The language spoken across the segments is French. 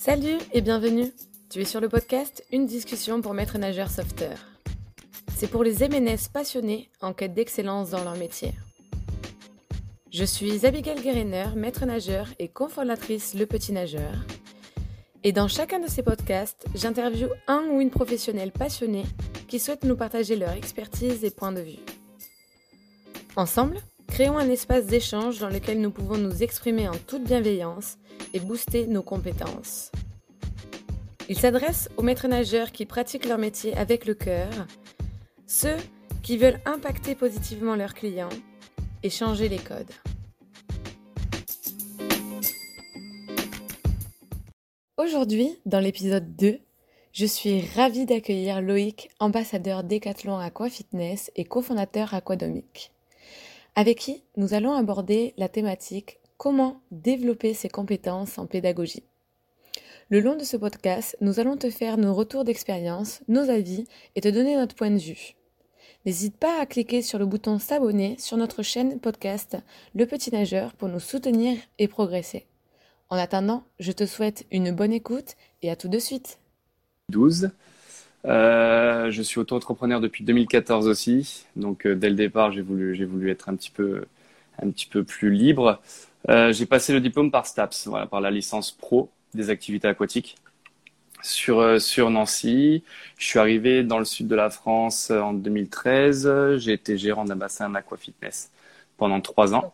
Salut et bienvenue. Tu es sur le podcast Une discussion pour maître nageur sauveteur. C'est pour les MNS passionnés en quête d'excellence dans leur métier. Je suis Abigail Guérener, maître nageur et cofondatrice Le Petit Nageur. Et dans chacun de ces podcasts, j'interviewe un ou une professionnelle passionnée qui souhaite nous partager leur expertise et points de vue. Ensemble, créons un espace d'échange dans lequel nous pouvons nous exprimer en toute bienveillance et booster nos compétences. Il s'adresse aux maîtres nageurs qui pratiquent leur métier avec le cœur, ceux qui veulent impacter positivement leurs clients et changer les codes. Aujourd'hui, dans l'épisode 2, je suis ravie d'accueillir Loïc, ambassadeur Decathlon Aqua Fitness et cofondateur Aquadomic, avec qui nous allons aborder la thématique comment développer ses compétences en pédagogie. Le long de ce podcast, nous allons te faire nos retours d'expérience, nos avis et te donner notre point de vue. N'hésite pas à cliquer sur le bouton s'abonner sur notre chaîne podcast Le Petit Nageur pour nous soutenir et progresser. En attendant, je te souhaite une bonne écoute et à tout de suite. 12. Euh, je suis auto-entrepreneur depuis 2014 aussi, donc euh, dès le départ j'ai voulu j'ai voulu être un petit peu un petit peu plus libre. Euh, j'ai passé le diplôme par STAPS, voilà, par la licence pro des activités aquatiques sur, sur Nancy. Je suis arrivé dans le sud de la France en 2013. J'ai été gérant d'un bassin aquafitness pendant trois ans.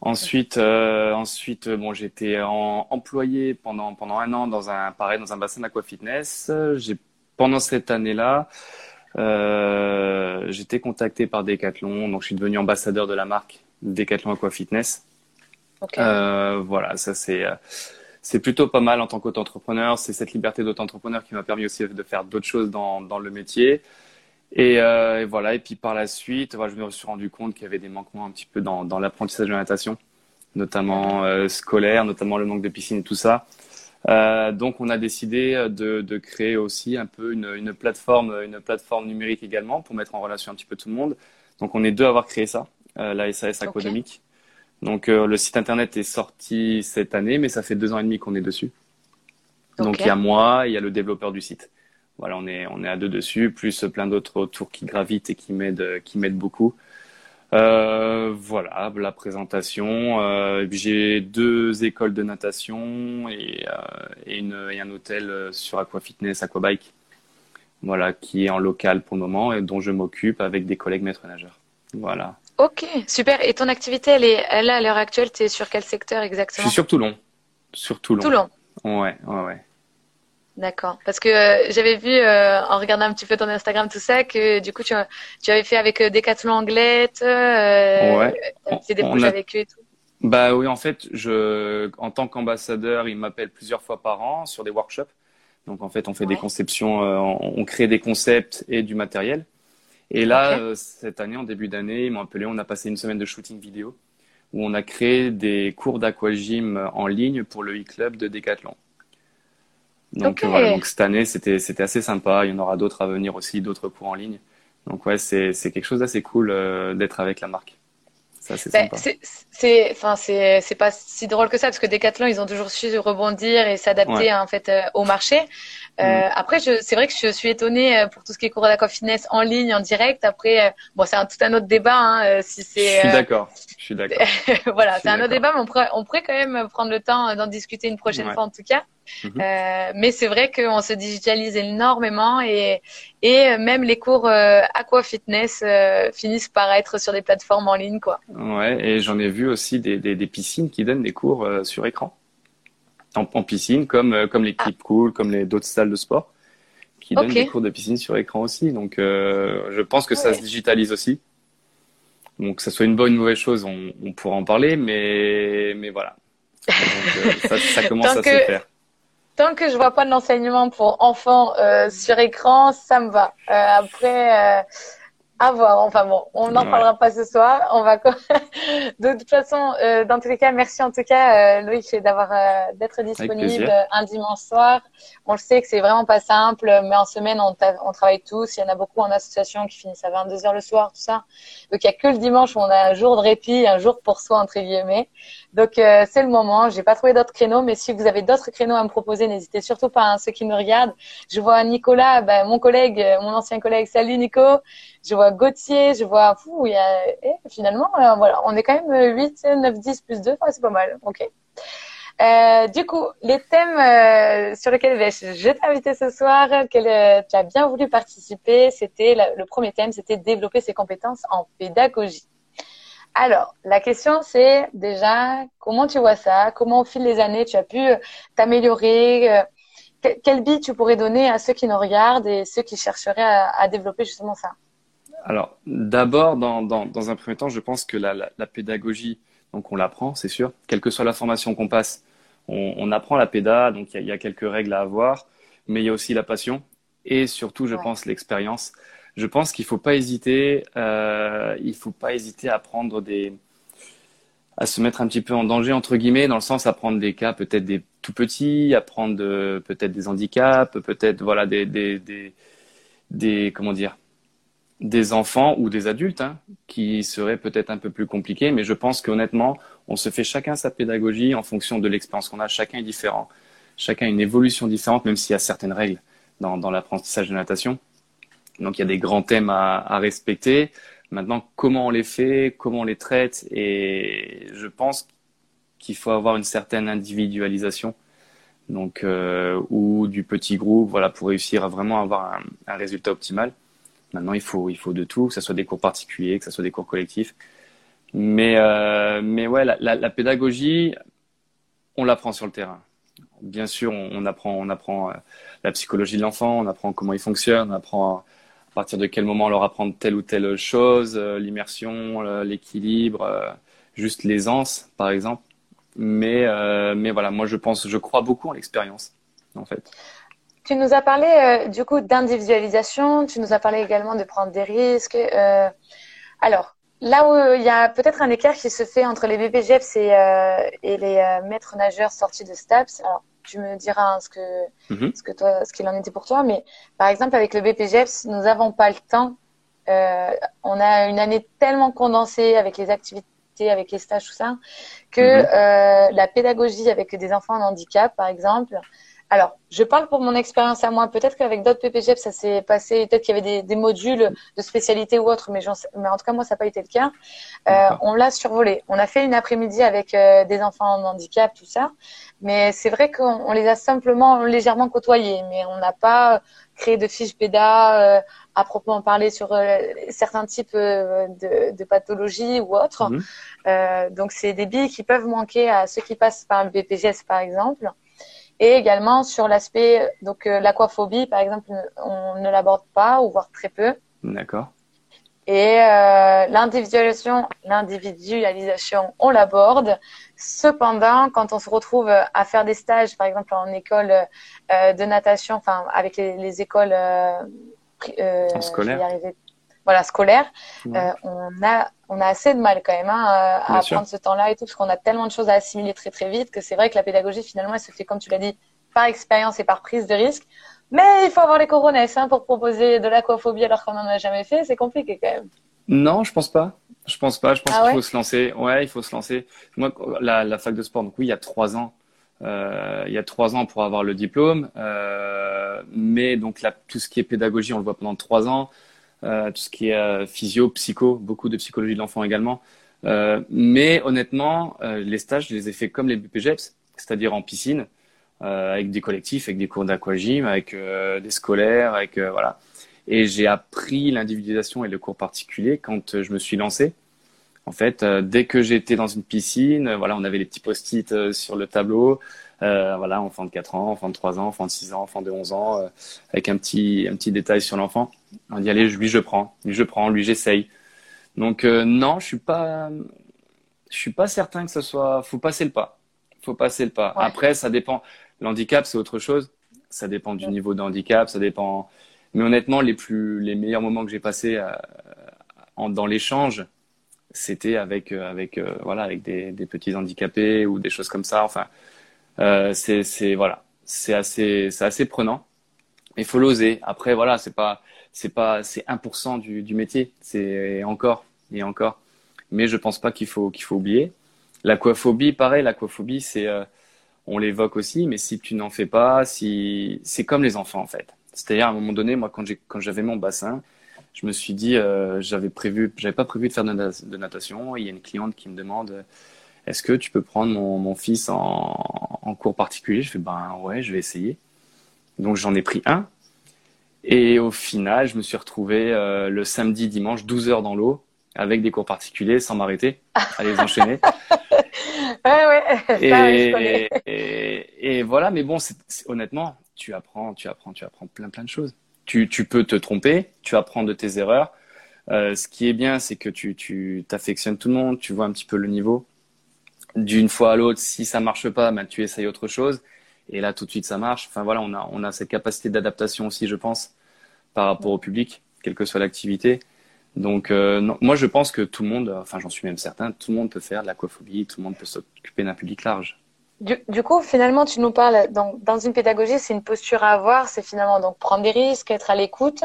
Ensuite, euh, ensuite, bon, j'étais employé pendant pendant un an dans un pareil dans un bassin d'aquafitness. J'ai pendant cette année-là, euh, j'étais contacté par Decathlon, donc je suis devenu ambassadeur de la marque Decathlon Aquafitness. Euh, voilà, ça c'est euh, c'est plutôt pas mal en tant qu'auto-entrepreneur. C'est cette liberté d'auto-entrepreneur qui m'a permis aussi de faire d'autres choses dans, dans le métier. Et, euh, et, voilà. Et puis par la suite, voilà, je me suis rendu compte qu'il y avait des manquements un petit peu dans, dans l'apprentissage de la natation, notamment scolaire, notamment le manque de piscine et tout ça. Euh, donc on a décidé de, de, créer aussi un peu une, une, plateforme, une plateforme numérique également pour mettre en relation un petit peu tout le monde. Donc on est deux à avoir créé ça, euh, la SAS Aquadomique. Donc euh, le site internet est sorti cette année, mais ça fait deux ans et demi qu'on est dessus. Donc il y a moi, il y a le développeur du site. Voilà, on est on est à deux dessus, plus plein d'autres autour qui gravitent et qui m'aident qui m'aident beaucoup. Euh, voilà, la présentation. Euh, J'ai deux écoles de natation et, euh, et, une, et un hôtel sur Aqua Fitness, Aquabike. Voilà, qui est en local pour le moment et dont je m'occupe avec des collègues maîtres nageurs. Voilà. Ok, super. Et ton activité, elle est, elle, à l'heure actuelle, tu es sur quel secteur exactement? Je suis sur Toulon. Sur Toulon. Toulon. Ouais, ouais, ouais. D'accord. Parce que euh, j'avais vu, euh, en regardant un petit peu ton Instagram, tout ça, que du coup, tu, tu avais fait avec euh, Decathlon Anglette, euh, ouais. fait des projets a... avec eux et tout. Bah oui, en fait, je, en tant qu'ambassadeur, ils m'appellent plusieurs fois par an sur des workshops. Donc en fait, on fait ouais. des conceptions, euh, on crée des concepts et du matériel. Et là, okay. cette année, en début d'année, ils m'ont appelé, on a passé une semaine de shooting vidéo où on a créé des cours d'aquagym en ligne pour le e-club de Decathlon. Donc okay. voilà, donc cette année, c'était c'était assez sympa. Il y en aura d'autres à venir aussi, d'autres cours en ligne. Donc ouais, c'est c'est quelque chose d'assez cool euh, d'être avec la marque. C'est ben, sympa. C'est enfin c'est c'est pas si drôle que ça parce que Decathlon, ils ont toujours su rebondir et s'adapter ouais. en fait euh, au marché. Euh, mmh. Après, c'est vrai que je suis étonnée euh, pour tout ce qui est cours d'aquafitness en ligne, en direct. Après, euh, bon, c'est tout un autre débat. Hein, euh, si c'est. Je suis d'accord. Je suis d'accord. voilà, c'est un autre débat, mais on pourrait, on pourrait quand même prendre le temps d'en discuter une prochaine ouais. fois, en tout cas. Mmh. mais c'est vrai qu'on se digitalise énormément et et même les cours aquafitness finissent par être sur des plateformes en ligne, quoi. Ouais, et j'en ai vu aussi des, des, des piscines qui donnent des cours sur écran en, en piscine, comme, euh, comme les Clip Cool, comme les d'autres salles de sport, qui donnent okay. des cours de piscine sur écran aussi. Donc, euh, je pense que ça se digitalise aussi. Donc, que ça soit une bonne ou une mauvaise chose, on, on pourra en parler, mais, mais voilà. Donc, euh, ça, ça, commence à que, se faire. Tant que je vois pas de l'enseignement pour enfants euh, sur écran, ça me va. Après, À voir. Enfin bon, on n'en parlera pas ce soir. On va. de toute façon, euh, dans tous les cas, merci en tout cas, euh, Loïc, d'avoir euh, d'être disponible un dimanche soir. On le sait que c'est vraiment pas simple, mais en semaine, on, on, travaille tous. Il y en a beaucoup en association qui finissent à 22 heures le soir, tout ça. Donc il y a que le dimanche où on a un jour de répit, un jour pour soi entre guillemets. Donc euh, c'est le moment. J'ai pas trouvé d'autres créneaux, mais si vous avez d'autres créneaux à me proposer, n'hésitez surtout pas. Hein, ceux qui me regardent, je vois Nicolas, ben, mon collègue, mon ancien collègue. Salut Nico je vois Gauthier, je vois, fou, il y a, eh, finalement, euh, voilà, on est quand même 8, 9, 10 plus 2, c'est pas mal, ok. Euh, du coup, les thèmes euh, sur lesquels je t'ai invité ce soir, que tu as bien voulu participer, c'était le premier thème, c'était développer ses compétences en pédagogie. Alors, la question c'est déjà comment tu vois ça, comment au fil des années tu as pu t'améliorer, quel bit tu pourrais donner à ceux qui nous regardent et ceux qui chercheraient à développer justement ça? Alors, d'abord, dans, dans, dans, un premier temps, je pense que la, la, la pédagogie, donc on l'apprend, c'est sûr. Quelle que soit la formation qu'on passe, on, on, apprend la péda, donc il y, y, a quelques règles à avoir, mais il y a aussi la passion et surtout, je pense, l'expérience. Je pense qu'il faut pas hésiter, euh, faut pas hésiter à prendre des, à se mettre un petit peu en danger entre guillemets, dans le sens à prendre des cas peut-être des tout petits, à prendre peut-être des handicaps, peut-être voilà des, des, des, des comment dire des enfants ou des adultes hein, qui seraient peut-être un peu plus compliqués, mais je pense qu'honnêtement, on se fait chacun sa pédagogie en fonction de l'expérience qu'on a. Chacun est différent. Chacun a une évolution différente, même s'il y a certaines règles dans, dans l'apprentissage de natation. Donc il y a des grands thèmes à, respecter. Maintenant, comment on les fait, comment on les traite, et je pense qu'il faut avoir une certaine individualisation, donc euh, ou du petit groupe, voilà, pour réussir à vraiment avoir un, résultat optimal. Maintenant, il faut, il faut de tout, que ce soit des cours particuliers, que ce soit des cours collectifs. Mais, euh, mais ouais, la, la, pédagogie, on l'apprend sur le terrain. Bien sûr, on, on apprend, on apprend euh, la psychologie de l'enfant, on apprend comment il fonctionne, on apprend à, partir de quel moment leur apprendre telle ou telle chose, euh, l'immersion, l'équilibre, juste l'aisance, par exemple. Mais, mais voilà, moi je pense, je crois beaucoup en l'expérience, en fait. Tu nous as parlé euh, du coup d'individualisation, tu nous as parlé également de prendre des risques. Euh, alors, là où il y a peut-être un écart qui se fait entre les BPGEPS et, euh, les euh, maîtres nageurs sortis de STAPS, tu me diras hein, ce que mm ce que toi, ce qu'il en était pour toi, mais par exemple avec le BPGEPS, nous n'avons pas le temps. Euh, on a une année tellement condensée avec les activités, avec les stages, tout ça, que mm la pédagogie avec des enfants en handicap, par exemple, alors, je parle pour mon expérience à moi. Peut-être qu'avec d'autres PPGF, ça s'est passé. Peut-être qu'il y avait des, des, modules de spécialité ou autre, mais, mais, en tout cas, moi, ça n'a pas été le cas. Euh, on l'a survolé. On a fait une après-midi avec euh, des enfants en handicap, tout ça. Mais c'est vrai qu'on les a simplement légèrement côtoyés, mais on n'a pas créé de fiches PEDA euh, à proprement parler sur euh, certains types euh, de, de, pathologies ou autres. Mhm. donc, c'est des billes qui peuvent manquer à ceux qui passent par le BPGS, par exemple. Et également sur l'aspect, donc euh, l'aquaphobie, par exemple, on ne l'aborde pas ou voire très peu. D'accord. Et euh, l'individualisation, l'individualisation, on l'aborde. Cependant, quand on se retrouve à faire des stages, par exemple en école euh, de natation, enfin avec les, les écoles euh, euh, scolaires, voilà, scolaire, euh, on a on a assez de mal quand même hein, à, prendre ce temps-là et tout, parce qu'on a tellement de choses à assimiler très très vite que c'est vrai que la pédagogie finalement elle se fait comme tu l'as dit par expérience et par prise de risque. Mais il faut avoir les coronesses hein, pour proposer de l'aquaphobie alors qu'on n'en a jamais fait, c'est compliqué quand même. Non, je pense pas. Je pense pas. Je pense ah qu'il faut se lancer. Ouais, il faut se lancer. Moi, la, la fac de sport, donc oui, il y a trois ans. Euh, il y a trois ans pour avoir le diplôme, euh, mais donc là, tout ce qui est pédagogie, on le voit pendant trois ans. Euh, tout ce qui est euh, physio, psycho, beaucoup de psychologie de l'enfant également. Euh, mais honnêtement, les stages, je les ai faits comme les BPGEPS, c'est-à-dire en piscine, avec des collectifs, avec des cours d'aquagym, avec des scolaires, avec voilà. Et j'ai appris l'individualisation et le cours particulier quand je me suis lancé. En fait, dès que j'étais dans une piscine, voilà, on avait les petits post-it sur le tableau. Euh, voilà, enfant de 4 ans, enfant de 3 ans, enfant de 6 ans, enfant de 11 ans, euh, avec un petit, un petit détail sur l'enfant. On dit, allez, lui, je prends, lui, je prends, lui, j'essaye. Donc, euh, non, je suis pas, je suis pas certain que ce soit, faut passer le pas. Faut passer le pas. Ouais. Après, ça dépend. L'handicap, c'est autre chose. Ça dépend du ouais. niveau de handicap, ça dépend. Mais honnêtement, les plus, les meilleurs moments que j'ai passés dans l'échange, c'était avec avec voilà avec des, des, petits handicapés ou des choses comme ça. Enfin, c'est c'est voilà, c'est assez assez prenant. Il faut l'oser. Après voilà, c'est pas c'est pas c'est 1% du, métier. C'est encore et encore. Mais je pense pas qu'il faut qu'il faut oublier. L'aquaphobie, pareil, l'aquaphobie, c'est on l'évoque aussi, mais si tu n'en fais pas, si c'est comme les enfants en fait. C'est-à-dire à un moment donné, moi quand j'ai quand j'avais mon bassin, je me suis dit, euh, j'avais prévu, j'avais pas prévu de faire de, natation. il y a une cliente qui me demande, est-ce que tu peux prendre mon, mon fils en, en, cours particulier? Je fais, ben ouais, je vais essayer. Donc j'en ai pris un. Et au final, je me suis retrouvé euh, le samedi, dimanche, 12 heures dans l'eau, avec des cours particuliers, sans m'arrêter, à les enchaîner. ouais, ouais. Et, et, et, voilà, mais bon, honnêtement, tu apprends, tu apprends, tu apprends plein, plein de choses tu, tu peux te tromper, tu apprends de tes erreurs. Euh, ce qui est bien, c'est que tu, tu t'affectionnes tout le monde, tu vois un petit peu le niveau. D'une fois à l'autre, si ça marche pas, ben, tu essayes autre chose. Et là, tout de suite, ça marche. Enfin voilà, on a, on a cette capacité d'adaptation aussi, je pense, par rapport au public, quelle que soit l'activité. Donc, euh, moi, je pense que tout le monde, enfin, j'en suis même certain, tout le monde peut faire de l'aquaphobie, tout le monde peut s'occuper d'un public large. Du, coup, finalement, tu nous parles, donc, dans une pédagogie, c'est une posture à avoir, c'est finalement donc prendre des risques, être à l'écoute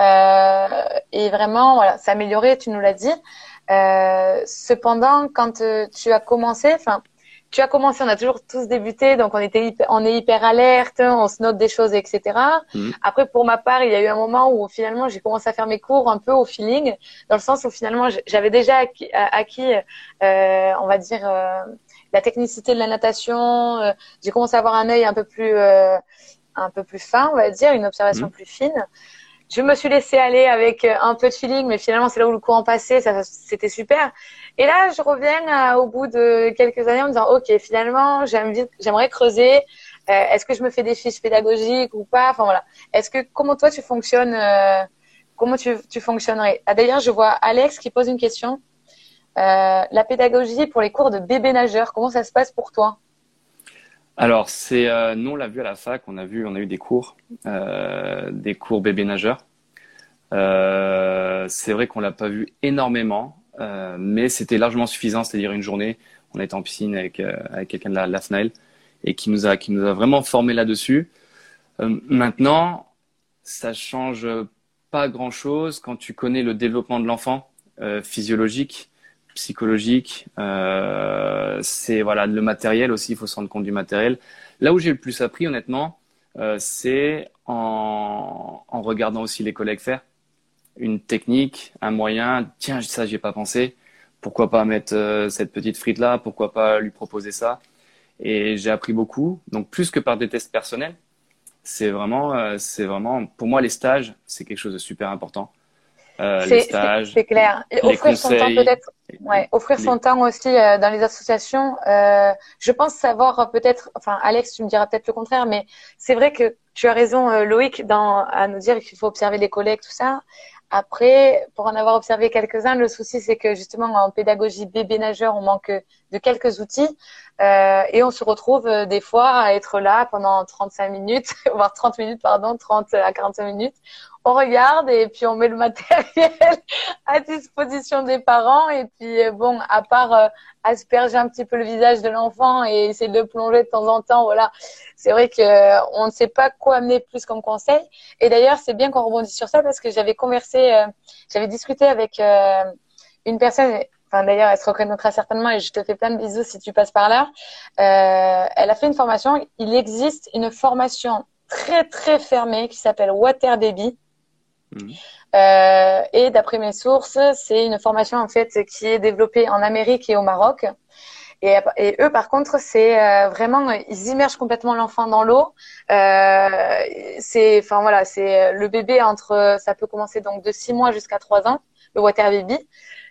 euh, et vraiment voilà, s'améliorer, tu nous l'as dit. Euh, cependant, quand euh, tu as commencé, enfin, tu as commencé, on a toujours tous débuté, donc on était on est hyper alerte, on se note des choses, etc. Mmh. Après, pour ma part, il y a eu un moment où finalement j'ai commencé à faire mes cours un peu au feeling, dans le sens où finalement j'avais déjà acquis, acquis euh, on va dire euh, la technicité de la natation. Euh, j'ai commencé à avoir un œil un peu plus, euh, un peu plus fin, on va dire, une observation mhm. plus fine. Je me suis laissée aller avec euh, un peu de feeling, mais finalement c'est là où le courant passait, ça, c'était super. Et là, je reviens au bout de quelques années en me disant, ok, finalement, j'aimerais creuser. Est-ce que je me fais des fiches pédagogiques ou pas? Enfin voilà. Est-ce que comment toi tu fonctionnes Comment tu, fonctionnerais? Ah, D'ailleurs, je vois Alex qui pose une question. Euh, la pédagogie pour les cours de bébé nageur, comment ça se passe pour toi? Alors, c'est euh, nous on l'a vu à la fac, on a vu, on a eu des cours, euh, des cours bébé nageur. c'est vrai qu'on l'a pas vu énormément, mais c'était largement suffisant, c'est-à-dire une journée, on était en piscine avec, avec quelqu'un de la, la et qui nous a qui nous a vraiment formé là-dessus. maintenant, ça change pas grand-chose quand tu connais le développement de l'enfant physiologique psychologique. Euh, c'est voilà le matériel aussi. Il faut se rendre compte du matériel. Là où j'ai le plus appris, honnêtement, euh, c'est en, regardant aussi les collègues faire une technique, un moyen. Tiens, ça, j'y ai pas pensé. Pourquoi pas mettre euh, cette petite frite là? Pourquoi pas lui proposer ça? Et j'ai appris beaucoup. Donc plus que par des tests personnels, c'est vraiment, c'est vraiment, pour moi, les stages, c'est quelque chose de super important. Euh, les stages, c'est clair. offrir son temps peut-être, ouais, offrir son temps aussi euh, dans les associations. Euh, je pense savoir peut-être, enfin Alex, tu me diras peut-être le contraire, mais c'est vrai que tu as raison, euh, Loïc, dans, à nous dire qu'il faut observer les collègues, tout ça. Après, pour en avoir observé quelques-uns, le souci c'est que justement en pédagogie bébé nageur, on manque de quelques outils euh, et on se retrouve euh, des fois à être là pendant 35 minutes, voire 30 minutes, pardon, 30 à 45 minutes. On regarde et puis on met le matériel à disposition des parents et puis euh, bon, à part euh, asperger un petit peu le visage de l'enfant et essayer de le plonger de temps en temps, voilà, c'est vrai que on ne sait pas quoi amener plus comme conseil. Et d'ailleurs, c'est bien qu'on rebondisse sur ça parce que j'avais conversé, j'avais discuté avec une personne Enfin, d'ailleurs, elle se reconnaîtra certainement et je te fais plein de bisous si tu passes par là. Euh, elle a fait une formation. Il existe une formation très très fermée qui s'appelle Water Baby. Mhm. Euh, et d'après mes sources, c'est une formation en fait qui est développée en Amérique et au Maroc. Et, et eux, par contre, c'est euh, vraiment, ils immergent complètement l'enfant dans l'eau. Euh, c'est, enfin voilà, c'est le bébé entre, ça peut commencer donc de 6 mois jusqu'à 3 ans, le water baby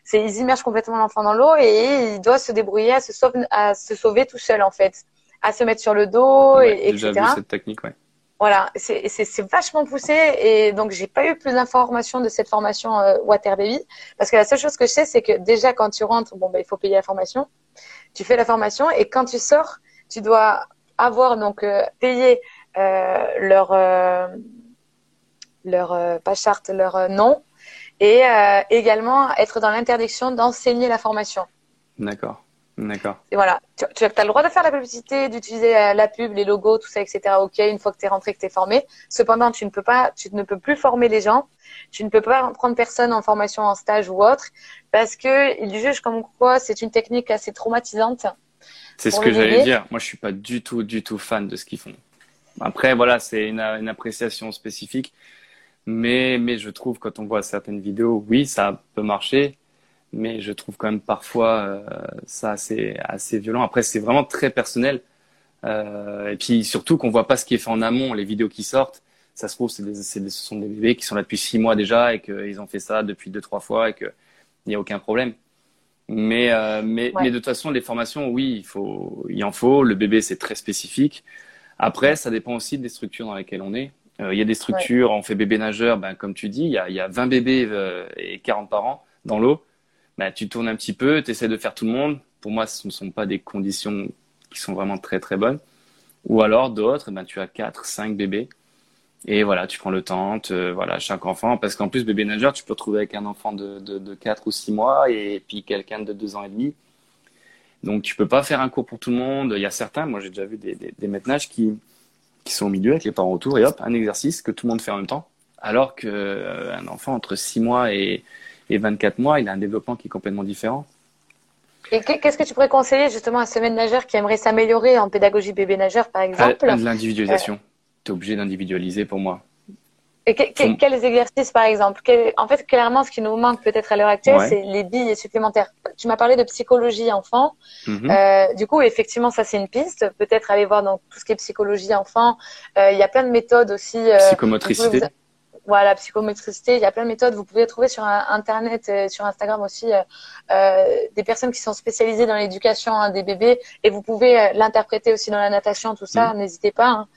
c'est ils immergent complètement l'enfant dans l'eau et il doit se débrouiller à se sauver, à se sauver tout seul en fait, à se mettre sur le dos et déjà etc. Vu cette technique, ouais. Voilà, c'est vachement poussé et donc j'ai pas eu plus d'informations de cette formation euh, Water Baby parce que la seule chose que je sais c'est que déjà quand tu rentres, bon ben il faut payer la formation, tu fais la formation et quand tu sors, tu dois avoir donc euh, payé euh, leur euh, leur pas charte, leur nom et euh, également être dans l'interdiction d'enseigner la formation. D'accord. D'accord. Et voilà, tu, tu as le droit de faire la publicité, d'utiliser euh, la pub, les logos, tout ça, etc. Ok, une fois que tu es rentré, que tu es formé. Cependant, tu ne peux pas, tu ne peux plus former les gens. Tu ne peux pas prendre personne en formation, en stage ou autre, parce que ils jugent comme quoi c'est une technique assez traumatisante. C'est ce que j'allais dire. Moi, je suis pas du tout, du tout fan de ce qu'ils font. Après, voilà, c'est une, une, appréciation spécifique. Mais, mais je trouve, quand on voit certaines vidéos, oui, ça peut marcher mais je trouve quand même parfois euh, ça assez, assez violent. Après, c'est vraiment très personnel. Euh, et puis surtout qu'on voit pas ce qui est fait en amont, les vidéos qui sortent. Ça se trouve, c'est ce sont des bébés qui sont là depuis six mois déjà et qu'ils ont fait ça depuis deux trois fois et qu'il n'y a aucun problème. Mais euh, mais, mais de toute façon, les formations, oui, il faut, il en faut. Le bébé, c'est très spécifique. Après, ça dépend aussi des structures dans lesquelles on est. Euh, il y a des structures, on fait bébé nageur, ben, comme tu dis, il y a, il y a 20 bébés euh, et 40 parents dans l'eau bah, tu tournes un petit peu, tu essaies de faire tout le monde. Pour moi, ce ne sont pas des conditions qui sont vraiment très très bonnes. Ou alors d'autres, ben, tu as 4, 5 bébés. Et voilà, tu prends le temps, te, voilà, chaque enfant, parce qu'en plus, bébé nageur, tu peux retrouver avec un enfant de, de, de 4 ou 6 mois et puis quelqu'un de 2 ans et demi. Donc, tu peux pas faire un cours pour tout le monde. Il y a certains, moi j'ai déjà vu des, des, des maîtres nages qui, qui sont au milieu avec les parents autour et hop, un exercice que tout le monde fait en même temps. Alors qu'un euh, enfant entre 6 mois et, et 24 mois, il a un développement qui est complètement différent. Et qu'est-ce que tu pourrais conseiller justement à ce nageur qui aimerait s'améliorer en pédagogie bébé nageur, par exemple? L'individualisation. Euh... Tu es obligé d'individualiser pour moi. Et quels exercices, par exemple? En fait, clairement, ce qui nous manque peut-être à l'heure actuelle, c'est les billes supplémentaires. Tu m'as parlé de psychologie enfant. Mm-hmm. euh, du coup, effectivement, ça, c'est une piste. Peut-être aller voir dans tout ce qui est psychologie enfant. Euh, il y a plein de méthodes aussi. Euh, Psychomotricité voilà, psychométricité, il y a plein de méthodes. Vous pouvez trouver sur Internet, sur Instagram aussi, des personnes qui sont spécialisées dans l'éducation hein, des bébés et vous pouvez l'interpréter aussi dans la natation, tout ça, mmh. n'hésitez pas. Hein.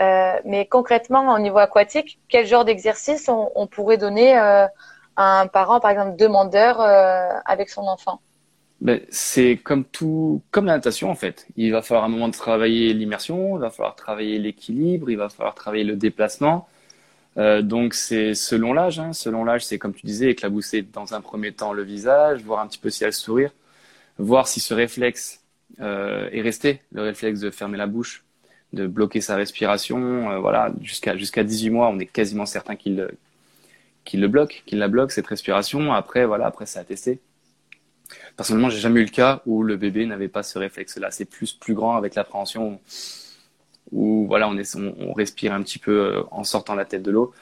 Euh, mais concrètement, au niveau aquatique, quel genre d'exercice on, pourrait donner à un parent, par exemple, demandeur avec son enfant? Ben, c'est comme tout, comme la natation en fait. Il va falloir un moment de travailler l'immersion, il va falloir travailler l'équilibre, il va falloir travailler le déplacement. Euh, donc c'est selon l'âge. Hein. Selon l'âge, c'est comme tu disais, éclabousser dans un premier temps le visage, voir un petit peu si elle sourire, voir si ce réflexe euh, est resté, le réflexe de fermer la bouche, de bloquer sa respiration. Euh, voilà, jusqu'à jusqu'à 18 mois, on est quasiment certain qu'il le bloque, qu'il la bloque cette respiration. Après, voilà, après c'est à tester. Personnellement, j'ai jamais eu le cas où le bébé n'avait pas ce réflexe-là. C'est plus plus grand avec l'appréhension où voilà, on, respire un petit peu euh, en sortant la tête de l'eau.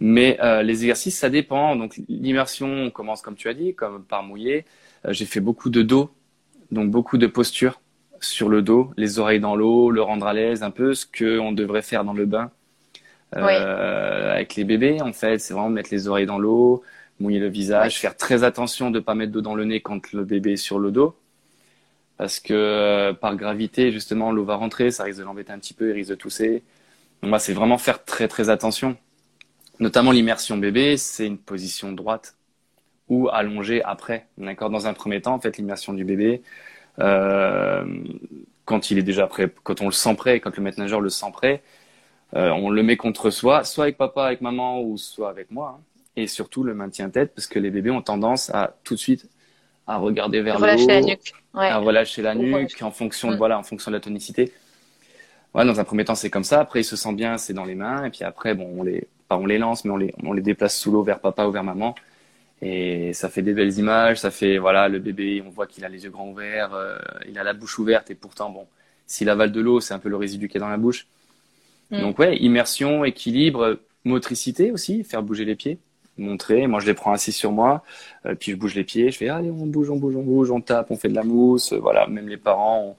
Mais euh, les exercices, ça dépend. Donc l'immersion, on commence comme tu as dit, comme par mouiller. J'ai fait beaucoup de dos, donc beaucoup de postures sur le dos, les oreilles dans l'eau, le rendre à l'aise, un peu ce qu'on devrait faire dans le bain euh, oui. avec les bébés. En fait, c'est vraiment mettre les oreilles dans l'eau, mouiller le visage, oui. faire très attention de ne pas mettre d'eau dans le nez quand le bébé est sur le dos parce que euh, par gravité, justement, l'eau va rentrer, ça risque de l'embêter un petit peu, il risque de tousser. Donc, moi, c'est vraiment faire très très attention. Notamment l'immersion bébé, c'est une position droite ou allongée après. D'accord? Dans un premier temps, en fait, l'immersion du bébé, quand il est déjà prêt, quand on le sent prêt, quand le maître nageur le sent prêt, euh, on le met contre soi, soit avec papa, avec maman ou soit avec moi. Hein. Et surtout le maintien tête, parce que les bébés ont tendance à tout de suite à regarder vers le haut, la nuque. Ouais. à relâcher la nuque en fonction de, mm. voilà, en fonction de la tonicité. Voilà, dans un premier temps, c'est comme ça. Après, il se sent bien, c'est dans les mains. Et puis après, bon, on les, pas on les lance, mais on les, on les déplace sous l'eau vers papa ou vers maman. Et ça fait des belles images. Ça fait, voilà, le bébé, on voit qu'il a les yeux grands ouverts, euh, il a la bouche ouverte. Et pourtant, bon, s'il avale de l'eau, c'est un peu le résidu qui est dans la bouche. Mm. Donc, ouais, immersion, équilibre, motricité aussi, faire bouger les pieds montrer. Moi, je les prends assis sur moi, euh, puis je bouge les pieds. Je fais allez, on bouge, on bouge, on bouge, on tape, on fait de la mousse. Euh, voilà, même les parents,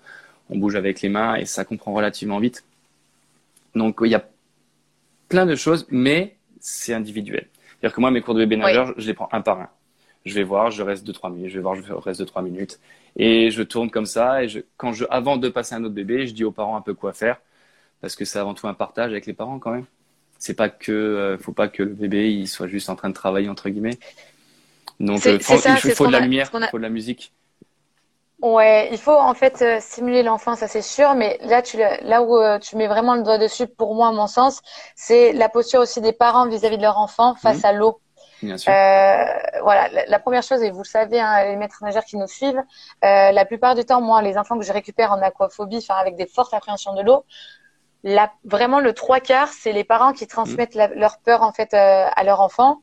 on, on, bouge avec les mains et ça comprend relativement vite. Donc, il y a plein de choses, mais c'est individuel. C'est-à-dire que moi, mes cours de bébé nageur, oui. je les prends un par un. Je vais voir, je reste 2-3 minutes, je vais voir, je reste 2-3 minutes. Et je tourne comme ça. Et je, quand je, avant de passer à un autre bébé, je dis aux parents un peu quoi faire. Parce que c'est avant tout un partage avec les parents quand même c'est pas que euh, faut pas que le bébé il soit juste en train de travailler entre guillemets. Donc euh, ça, il faut de la lumière, il faut de la musique. Ouais, il faut en fait euh, stimuler l'enfant, ça c'est sûr, mais là tu là où euh, tu mets vraiment le doigt dessus pour moi à mon sens, c'est la posture aussi des parents vis-à-vis -vis de leur enfant face mmh. à l'eau. Bien sûr. Euh, voilà, la, la, première chose, et vous le savez, hein, les maîtres nageurs qui nous suivent, euh, la plupart du temps, moi, les enfants que je récupère en aquaphobie, enfin avec des fortes appréhensions de l'eau, la, vraiment le trois quarts, c'est les parents qui transmettent la, leur peur en fait euh, à leur enfant.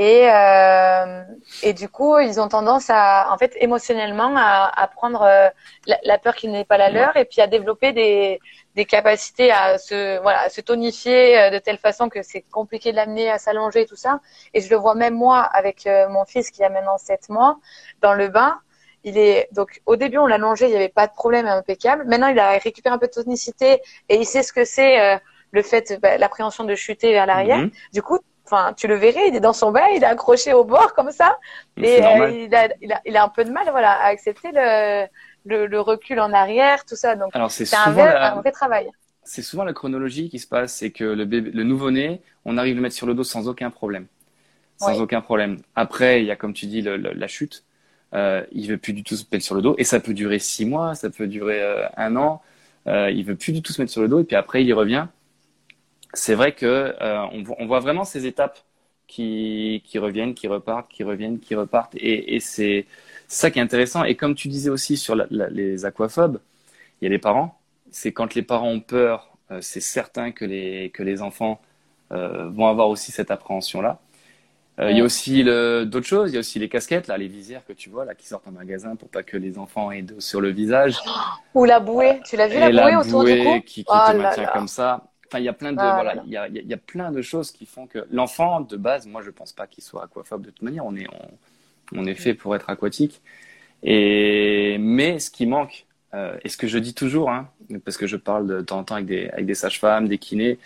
Et, euh, et du coup, ils ont tendance à, en fait, émotionnellement, à, à prendre euh, la, la, peur qui n'est pas la leur, et puis à développer des, des capacités à se, voilà, à se tonifier euh, de telle façon que c'est compliqué de l'amener à s'allonger et tout ça. Et je le vois même moi avec euh, mon fils qui a maintenant 7 mois dans le bain. Il est donc au début on l'a longé, il n'y avait pas de problème impeccable. Maintenant il a récupéré un peu de tonicité et il sait ce que c'est euh, le fait bah, l'appréhension de chuter vers l'arrière. Mm-hmm. Du coup, enfin tu le verrais, il est dans son bain, il est accroché au bord comme ça et euh, il, a, il, a, il a un peu de mal voilà à accepter le le, le, recul en arrière, tout ça. Donc, c'est un, la... un vrai travail. C'est souvent la chronologie qui se passe, c'est que le, bébé, le nouveau-né, on arrive à le mettre sur le dos sans aucun problème. Sans oui. aucun problème. Après, il y a, comme tu dis, le, le, la chute. Euh, il veut plus du tout se mettre sur le dos. Et ça peut durer six mois, ça peut durer euh, un an. Euh, il veut plus du tout se mettre sur le dos. Et puis après, il y revient. C'est vrai que euh, on, on, voit vraiment ces étapes qui, qui reviennent, qui repartent, qui reviennent, qui repartent. Et, et c'est ça qui est intéressant. Et comme tu disais aussi sur la, la, les aquaphobes, il y a les parents. C'est quand les parents ont peur, euh, c'est certain que les, que les enfants euh, vont avoir aussi cette appréhension-là. Euh, ouais. Il y a aussi d'autres choses. Il y a aussi les casquettes, là, les visières que tu vois, là, qui sortent en magasin pour pas que les enfants aient de, sur le visage. Ou la bouée. Tu l'as vu, la, bouée autour du cou? qui, qui oh te maintient là. comme ça. Enfin, il y a plein de, ah, voilà, il y a, y a plein de choses qui font que l'enfant, de base, moi, je pense pas qu'il soit aquaphobe de toute manière. On est, on, on est fait pour être aquatique. Et mais ce qui manque, euh, et ce que je dis toujours, hein, parce que je parle de temps en temps avec des, avec des sages-femmes, des kinés,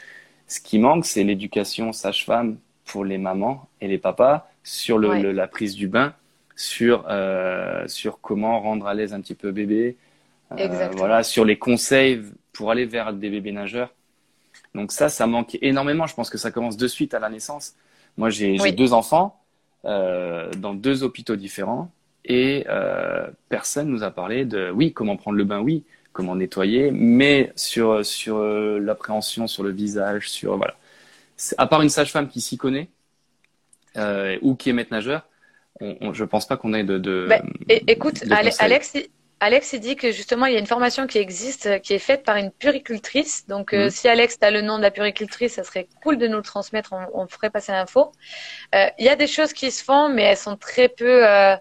ce qui manque, c'est l'éducation sage-femme pour les mamans et les papas sur le, ouais. le la prise du bain, sur euh, sur comment rendre à l'aise un petit peu bébé, euh, voilà, sur les conseils pour aller vers des bébés nageurs. Donc ça, ça manque énormément. Je pense que ça commence de suite à la naissance. Moi, j'ai oui. deux enfants euh, dans deux hôpitaux différents et euh, personne nous a parlé de oui comment prendre le bain oui comment nettoyer mais sur sur euh, l'appréhension sur le visage sur voilà à part une sage-femme qui s'y connaît euh, ou qui est maître nageur on, on, je pense pas qu'on ait de, de, bah, écoute de Alex Alex il dit que justement il y a une formation qui existe, qui est faite par une puricultrice. Donc euh, mmh. si Alex as le nom de la puricultrice, ça serait cool de nous le transmettre. On, on ferait passer l'info. Euh, il y a des choses qui se font, mais elles sont très peu. Euh,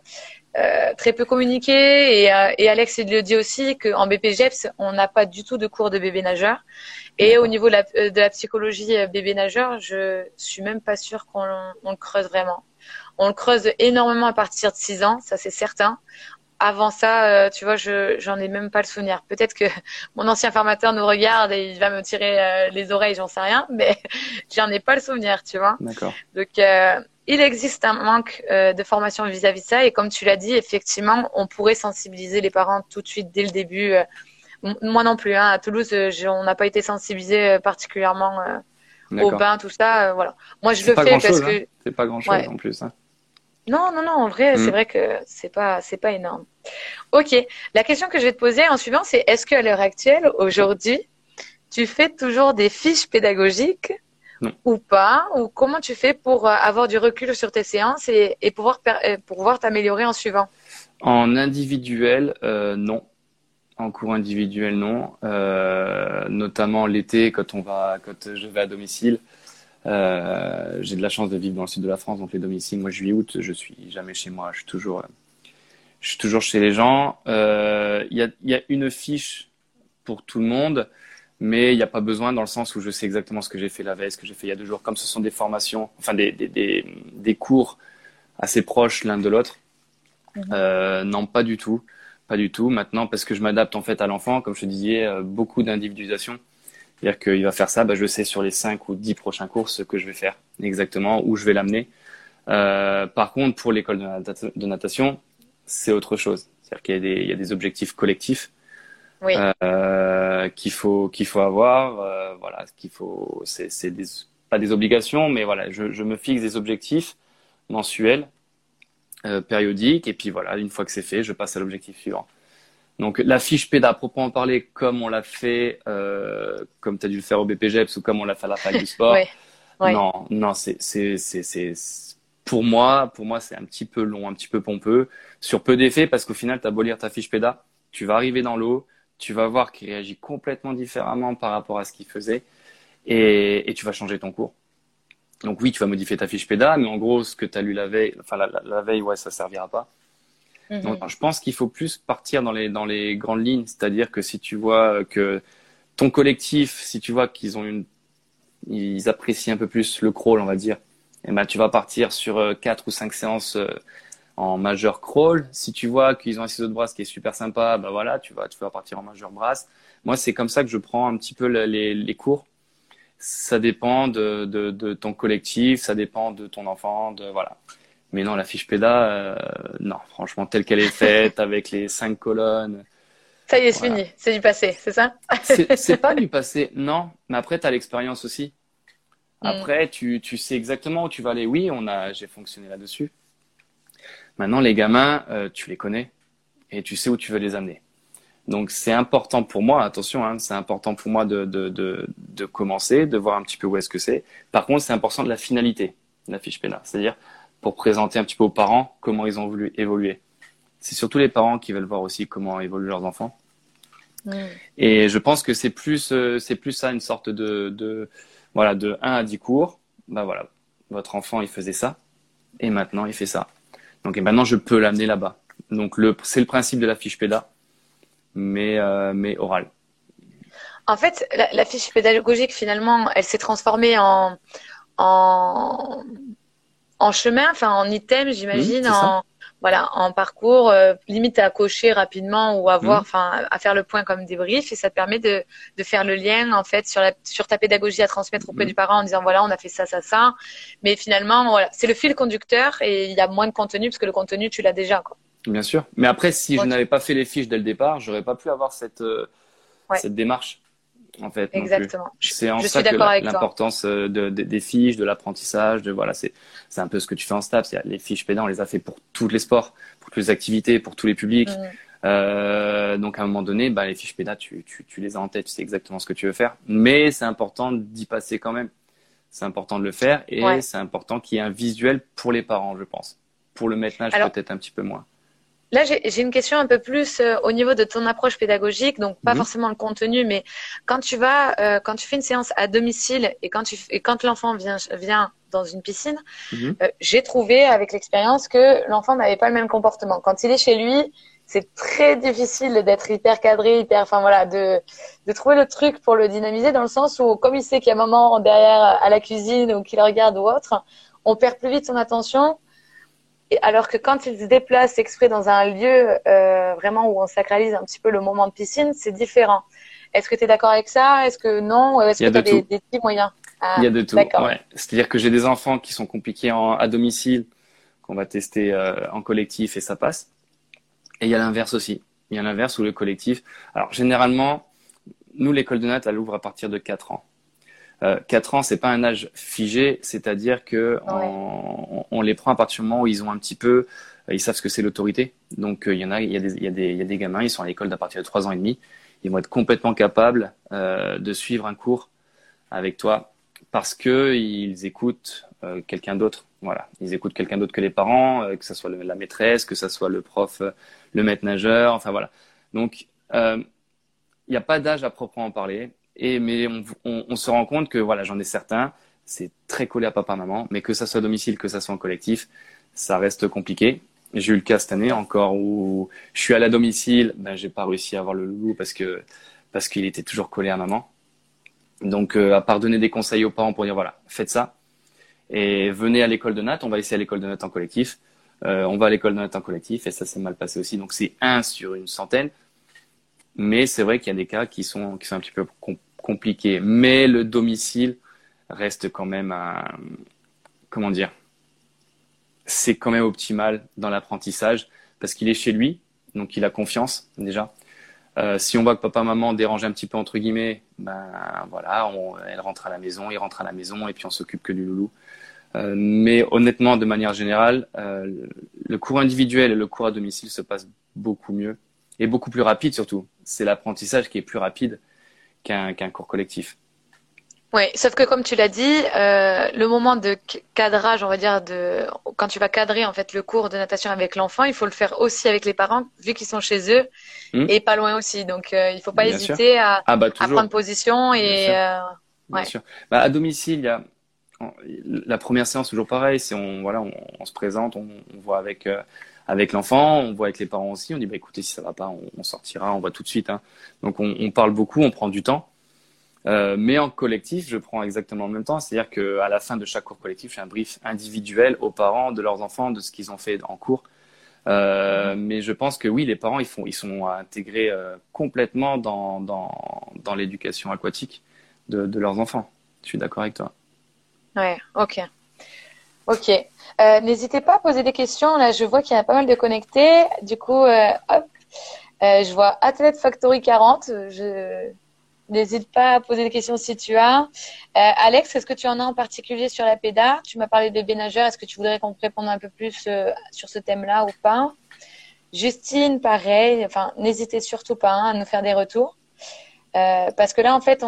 euh, très peu communiquées et, euh, et, Alex il le dit aussi qu'en BPGEPS on n'a pas du tout de cours de bébé nageur et au niveau de la, de la psychologie bébé nageur je suis même pas sûre qu'on le creuse vraiment on le creuse énormément à partir de 6 ans ça c'est certain avant ça, euh, tu vois, je j'en ai même pas le souvenir. Peut-être que mon ancien formateur nous regarde et il va me tirer euh, les oreilles, j'en sais rien, mais j'en ai pas le souvenir, tu vois. D'accord. Donc euh, il existe un manque de formation vis-à-vis -vis de ça et comme tu l'as dit, effectivement, on pourrait sensibiliser les parents tout de suite dès le début. Moi non plus, hein, à Toulouse, on n'a pas été sensibilisé particulièrement au bain, tout ça. voilà. Moi, je le fais parce chose, que hein. c'est pas grand chose ouais. en plus. Hein. Non, non, non, en vrai, mmh. c'est vrai que c'est pas, c'est pas énorme. Ok. La question que je vais te poser en suivant, c'est est-ce qu'à l'heure actuelle, aujourd'hui, tu fais toujours des fiches pédagogiques non. ou pas? Ou comment tu fais pour euh, avoir du recul sur tes séances et, et pouvoir, euh, pouvoir t'améliorer en suivant? En individuel, euh, non. En cours individuel, non. Euh, notamment l'été, quand on va, quand je vais à domicile. Euh, j'ai de la chance de vivre dans le sud de la France, donc les domiciles, moi juillet-août, je suis jamais chez moi, je suis toujours, je suis toujours chez les gens. Il euh, y, a, y, a, une fiche pour tout le monde, mais il n'y a pas besoin dans le sens où je sais exactement ce que j'ai fait la veille, ce que j'ai fait il y a deux jours, comme ce sont des formations, enfin des, des, des, des cours assez proches l'un de l'autre. Mmh. Euh, non, pas du tout, pas du tout. Maintenant, parce que je m'adapte en fait à l'enfant, comme je te disais, euh, beaucoup d'individualisation. C'est-à-dire qu'il va faire ça, bah, je sais sur les 5 ou 10 prochains cours ce que je vais faire exactement, où je vais l'amener. Euh, par contre, pour l'école de, nata de, natation, c'est autre chose. C'est-à-dire qu'il y, y, a des objectifs collectifs oui. euh, qu'il faut qu'il faut avoir. Euh, voilà, qu'il faut, c'est pas des obligations, mais voilà, je, je me fixe des objectifs mensuels, euh, périodiques, et puis voilà, une fois que c'est fait, je passe à l'objectif suivant. Donc la fiche PEDA, proprement parler, comme on l'a fait, euh, comme tu as dû le faire au BPGEPS ou comme on l'a fait à la fac du sport. ouais, ouais. Non, non, c'est c'est c'est pour moi, pour moi, c'est un petit peu long, un petit peu pompeux, sur peu d'effets, parce qu'au final, tu as beau lire ta fiche PEDA, tu vas arriver dans l'eau, tu vas voir qu'il réagit complètement différemment par rapport à ce qu'il faisait, et, et, tu vas changer ton cours. Donc oui, tu vas modifier ta fiche PEDA, mais en gros, ce que tu as lu la veille, enfin la, la, veille, ouais, ça servira pas. Donc, je pense qu'il faut plus partir dans les, dans les grandes lignes, c'est-à-dire que si tu vois que ton collectif, si tu vois qu'ils ont une, ils apprécient un peu plus le crawl, on va dire, eh ben tu vas partir sur euh, quatre ou cinq séances euh, en majeur crawl. Si tu vois qu'ils ont un ciseau de brasse qui est super sympa, ben voilà, tu vas, tu vas partir en majeur brasse. Moi, c'est comme ça que je prends un petit peu les, les cours. Ça dépend de, de, de, ton collectif, ça dépend de ton enfant, de voilà. Mais non, la fiche PEDA, euh, non, franchement, telle qu'elle est faite, avec les cinq colonnes. Ça y est, c'est fini, c'est du passé, c'est ça? C'est pas du passé, non. Mais après, tu as l'expérience aussi. Mm. Après, tu, tu sais exactement où tu vas aller. Oui, on a, j'ai fonctionné là-dessus. Maintenant, les gamins, euh, tu les connais et tu sais où tu veux les amener. Donc, c'est important pour moi, attention, hein, c'est important pour moi de, de, de, de, commencer, de voir un petit peu où est-ce que c'est. Par contre, c'est important de la finalité de la fiche PENA, c'est-à-dire pour présenter un petit peu aux parents comment ils ont voulu évoluer. C'est surtout les parents qui veulent voir aussi comment évoluent leurs enfants. Et je pense que c'est plus, euh, c'est plus ça, une sorte de, de, voilà, de 1 à 10 cours, bah voilà, votre enfant il faisait ça et maintenant il fait ça. Donc et maintenant je peux l'amener là-bas. Donc le c'est le principe de la fiche PEDA, mais euh, mais oral. En fait, la, fiche pédagogique finalement, elle s'est transformée en en en chemin, enfin en item, j'imagine, en voilà, en parcours, euh, limite à cocher rapidement ou à voir, mhm. enfin, à faire le point comme débrief, et ça te permet de, de faire le lien en fait sur la sur ta pédagogie à transmettre auprès mhm. du parent en disant voilà, on a fait ça, ça, ça, mais finalement voilà, c'est le fil conducteur et il y a moins de contenu parce que le contenu tu l'as déjà quoi. Bien sûr, mais après si je n'avais pas fait les fiches dès le départ, j'aurais pas pu avoir cette euh, cette démarche en fait. Exactement. C'est en ça que l'importance euh, de, des fiches, de l'apprentissage, de voilà, c'est c'est un peu ce que tu fais en STAPS. Les fiches pédants, on les a fait pour tous les sports, pour toutes les activités, pour tous les publics. Mm. Euh, donc à un moment donné, bah, les fiches pédas, tu, tu, tu les as en tête, tu sais exactement ce que tu veux faire. Mais c'est important d'y passer quand même. C'est important de le faire et c'est important qu'il y ait un visuel pour les parents, je pense. Pour le maintenant, peut-être un petit peu moins. Là, j'ai une question un peu plus euh, au niveau de ton approche pédagogique, donc pas mhm. forcément le contenu, mais quand tu vas, euh, quand tu fais une séance à domicile et quand tu et quand l'enfant vient vient dans une piscine, mhm. euh, j'ai trouvé avec l'expérience que l'enfant n'avait pas le même comportement. Quand il est chez lui, c'est très difficile d'être hyper cadré, hyper, enfin voilà, de de trouver le truc pour le dynamiser dans le sens où comme il sait qu'il y a maman derrière à la cuisine ou qu'il regarde ou autre, on perd plus vite son attention alors que quand ils se déplacent exprès dans un lieu euh, vraiment où on sacralise un petit peu le moment de piscine, c'est différent. Est-ce que tu es d'accord avec ça? Est-ce que non? Est-ce que tu as des, des, petits moyens? Ah, Il y a de tout. Ouais. C'est-à-dire que j'ai des enfants qui sont compliqués en, à domicile, qu'on va tester euh, en collectif et ça passe. Et il y a l'inverse aussi. Il y a l'inverse où le collectif. Alors généralement, nous l'école de natte, elle ouvre à partir de 4 ans. Euh, 4 ans, c'est pas un âge figé, c'est-à-dire que on, on, les prend à partir du moment où ils ont un petit peu, euh, ils savent ce que c'est l'autorité. Donc euh, il y en a, il y a des, il y a des, il y a des gamins, ils sont à l'école à partir de 3 ans et demi, ils vont être complètement capables euh, de suivre un cours avec toi parce que ils écoutent quelqu'un d'autre. Voilà, ils écoutent quelqu'un d'autre que les parents, que ce soit la maîtresse, que ce soit le prof, le maître nageur, enfin voilà. Donc il n'y a pas d'âge à proprement parler mais on, se rend compte que voilà, j'en ai certains, c'est très collé à papa maman, mais que ça soit à domicile, que ça soit en collectif, ça reste compliqué. J'ai eu le cas cette année encore où je suis à la domicile, ben j'ai pas réussi à avoir le loulou parce que parce qu'il était toujours collé à maman. Donc euh, à part donner des conseils aux parents pour dire voilà, faites ça et venez à l'école de natte, on va essayer à l'école de natte en collectif. Euh, on va à l'école de natte en collectif et ça s'est mal passé aussi. Donc c'est un sur une centaine. Mais c'est vrai qu'il y a des cas qui sont, qui sont un petit peu compliqués. Mais le domicile reste quand même un, comment dire, c'est quand même optimal dans l'apprentissage parce qu'il est chez lui, donc il a confiance déjà. Euh, si on voit que papa maman dérange un petit peu entre guillemets, ben voilà, elle rentre à la maison, il rentre à la maison et puis on s'occupe que du loulou. Euh, mais honnêtement, de manière générale, euh, le cours individuel et le cours à domicile se passent beaucoup mieux et beaucoup plus rapide surtout. C'est l'apprentissage qui est plus rapide qu'un cours collectif. Oui, sauf que comme tu l'as dit, euh, le moment de cadrage, on va dire, de quand tu vas cadrer en fait le cours de natation avec l'enfant, il faut le faire aussi avec les parents, vu qu'ils sont chez eux hmm. et pas loin aussi. Donc, euh, il faut pas hésiter à, ah, bah, à, prendre position et. Euh, Bien sûr. Bah, à domicile, il y a la première séance toujours pareil, c'est on voilà, on, se présente, on, on voit avec avec l'enfant, on voit avec les parents aussi, on dit bah écoutez si ça va pas, on, sortira, on voit tout de suite. Hein. Donc on, parle beaucoup, on prend du temps. Euh, mais en collectif, je prends exactement le même temps, c'est-à-dire qu'à la fin de chaque cours collectif, j'ai un brief individuel aux parents de leurs enfants, de ce qu'ils ont fait en cours. Euh, mais je pense que oui, les parents, ils, font, ils sont intégrés euh, complètement dans, dans, dans l'éducation aquatique de, de leurs enfants. Je suis d'accord avec toi. Ouais, ok. Ok. Euh, n'hésitez pas à poser des questions. Là, je vois qu'il y a pas mal de connectés. Du coup, euh, euh, je vois Athlete Factory 40. Je n'hésite pas à poser des questions si tu as. Alex, est-ce que tu en as en particulier sur la PEDA Tu m'as parlé de Bénageur. Est-ce que tu voudrais qu'on réponde un peu plus sur ce thème-là ou pas? Justine, pareil. Enfin, n'hésitez surtout pas hein, à nous faire des retours. parce que là, en fait,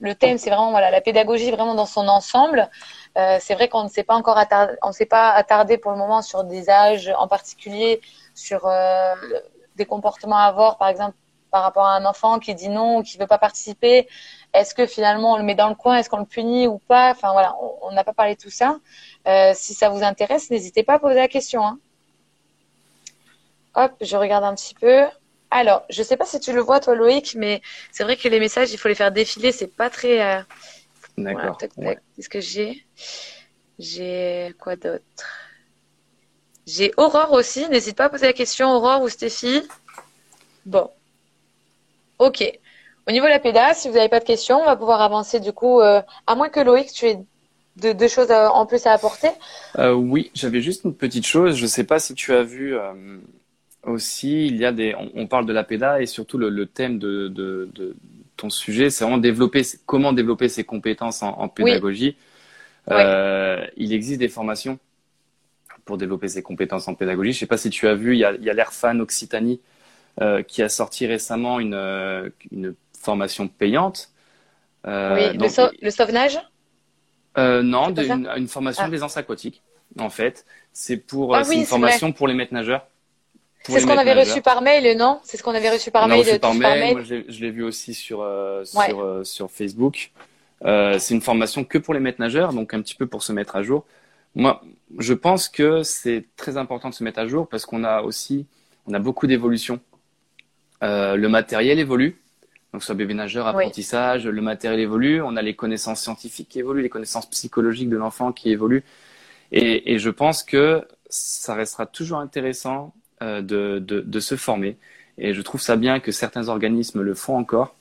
le thème, c'est vraiment voilà la pédagogie vraiment dans son ensemble. Euh, c'est vrai qu'on ne s'est pas encore attardé, on s'est pas attardé pour le moment sur des âges en particulier, sur euh, des comportements à avoir, par exemple par rapport à un enfant qui dit non ou qui veut pas participer. Est-ce que finalement on le met dans le coin, est-ce qu'on le punit ou pas? Enfin voilà, on n'a pas parlé de tout ça. Euh, si ça vous intéresse, n'hésitez pas à poser la question. Hein. Hop, je regarde un petit peu. Alors, je sais pas si tu le vois toi Loïc, mais c'est vrai que les messages, il faut les faire défiler, c'est pas très. D'accord. Qu'est-ce que j'ai J'ai quoi d'autre? J'ai Aurore aussi. N'hésite pas à poser la question, Aurore ou Stéphie. Bon. Ok. Au niveau de la pédale, si vous n'avez pas de questions, on va pouvoir avancer du coup. Euh, à moins que Loïc, tu aies deux, choses en plus à apporter. Euh, oui, j'avais juste une petite chose. Je ne sais pas si tu as vu. Euh, aussi, il y a des, on, parle de la PEDA et surtout le, thème de, de, de, ton sujet, c'est vraiment développer, comment développer ses compétences en, pédagogie. Euh, il existe des formations pour développer ses compétences en pédagogie. Je ne sais pas si tu as vu, il y a, il y a l'Airfan Occitanie euh, qui a sorti récemment une, une formation payante. Euh, oui, le, le, sauvetage euh, Non, une, une, formation ah. d'aisance aquatique, en fait. C'est pour, ah une formation pour les maîtres nageurs. C'est ce qu'on avait reçu par mail, non? C'est ce qu'on avait reçu par mail. Reçu par, mail. Moi, je l'ai vu aussi sur euh, sur, euh, sur, Facebook. Euh, c'est une formation que pour les maîtres nageurs, donc un petit peu pour se mettre à jour. Moi, je pense que c'est très important de se mettre à jour parce qu'on a aussi, on a beaucoup d'évolutions. Le matériel évolue, donc soit bébé nageur, apprentissage, le matériel évolue. On a les connaissances scientifiques qui évoluent, les connaissances psychologiques de l'enfant qui évoluent. Et, et je pense que ça restera toujours intéressant de, de, de, se former. Et je trouve ça bien que certains organismes le font encore.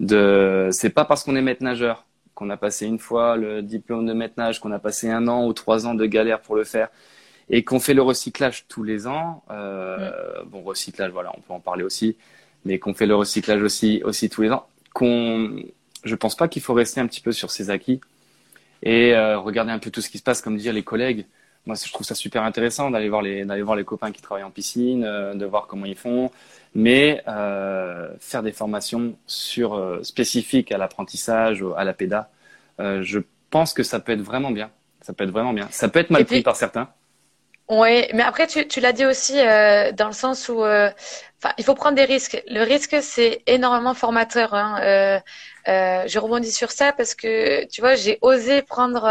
De, c'est pas parce qu'on est maître nageur qu'on a passé une fois le diplôme de maître nage, qu'on a passé un an ou trois ans de galère pour le faire, et qu'on fait le recyclage tous les ans. Euh, Bon, recyclage, voilà, on peut en parler aussi, mais qu'on fait le recyclage aussi, aussi tous les ans. Qu'on, je pense pas qu'il faut rester un petit peu sur ses acquis et euh, regarder un peu tout ce qui se passe, comme dire les collègues moi, je trouve ça super intéressant d'aller voir les d'aller voir les copains qui travaillent en piscine, euh, de voir comment ils font, mais euh, faire des formations sur euh, spécifiques à l'apprentissage, à la péda, je pense que ça peut être vraiment bien. Ça peut être vraiment bien. Ça peut être mal pris par certains. Oui, mais après tu, l'as dit aussi dans le sens où, enfin, il faut prendre des risques. Le risque c'est énormément formateur. Hein. je rebondis sur ça parce que tu vois, j'ai osé prendre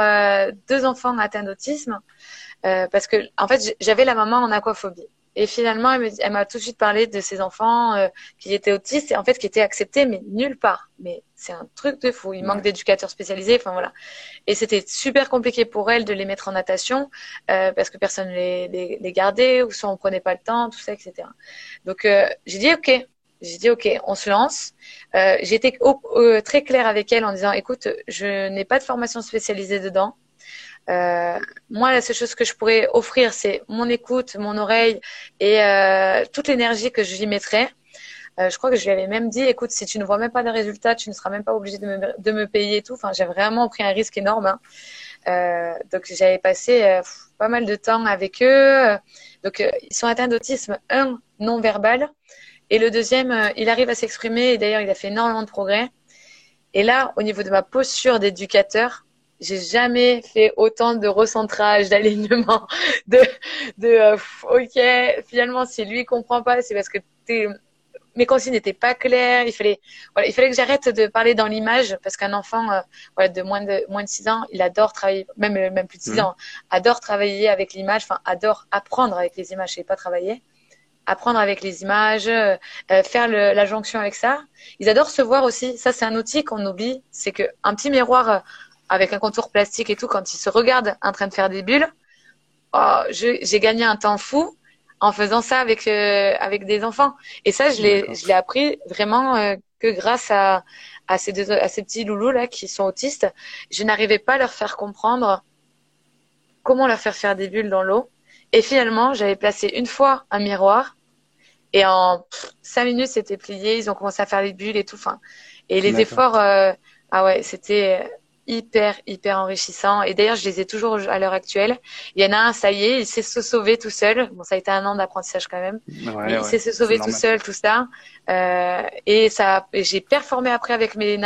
deux enfants atteints d'autisme. Euh, parce que en fait j'avais la maman en aquaphobie. Et finalement, elle m'a tout de suite parlé de ses enfants euh, qui étaient autistes et en fait qui étaient acceptés, mais nulle part. Mais c'est un truc de fou. Il manque d'éducateurs spécialisés. Enfin voilà. Et c'était super compliqué pour elle de les mettre en natation euh, parce que personne les, les, les, gardait ou soit on prenait pas le temps, tout ça, etc. Donc euh, j'ai dit ok. J'ai dit ok, on se lance. J'étais très claire avec elle en disant écoute, je n'ai pas de formation spécialisée dedans. Euh, moi, la seule chose que je pourrais offrir, c'est mon écoute, mon oreille et euh, toute l'énergie que j'y mettrais. Euh, je crois que je lui avais même dit, écoute, si tu ne vois même pas de résultats, tu ne seras même pas obligé de me, de me payer et tout. Enfin, j'ai vraiment pris un risque énorme. Hein. Euh, donc, j'avais passé euh, pas mal de temps avec eux. Donc, ils sont atteints d'autisme, un non verbal, et le deuxième, il arrive à s'exprimer. Et d'ailleurs, il a fait énormément de progrès. Et là, au niveau de ma posture d'éducateur, j'ai jamais fait autant de recentrage, d'alignement, de, de euh, ok, finalement, si lui comprend pas, c'est parce que t'es, mes consignes n'étaient pas claires. Il fallait, voilà, il fallait que j'arrête de parler dans l'image parce qu'un enfant, euh, voilà, de moins de moins de 6 ans, il adore travailler, même même plus de 6 mmh. ans, adore travailler avec l'image, enfin adore apprendre avec les images et pas travailler apprendre avec les images, euh, faire le, la jonction avec ça. Ils adorent se voir aussi. Ça, c'est un outil qu'on oublie. C'est que un petit miroir avec un contour plastique et tout, quand ils se regardent en train de faire des bulles, oh, j'ai gagné un temps fou en faisant ça avec euh, avec des enfants. Et ça, je l'ai je l'ai appris vraiment euh, que grâce à à ces deux, à ces petits loulous là qui sont autistes. Je n'arrivais pas à leur faire comprendre comment leur faire faire des bulles dans l'eau. Et finalement, j'avais placé une fois un miroir et en cinq minutes, c'était plié. Ils ont commencé à faire les bulles et tout. Enfin, et les efforts, euh, ah ouais, c'était hyper, hyper enrichissant. Et d'ailleurs, je les ai toujours à l'heure actuelle. Il y en a un, ça y est, il sait se sauver tout seul. Bon, ça a été un an d'apprentissage quand même. il sait se sauver tout seul, tout ça. Euh, et ça, j'ai performé après avec mes,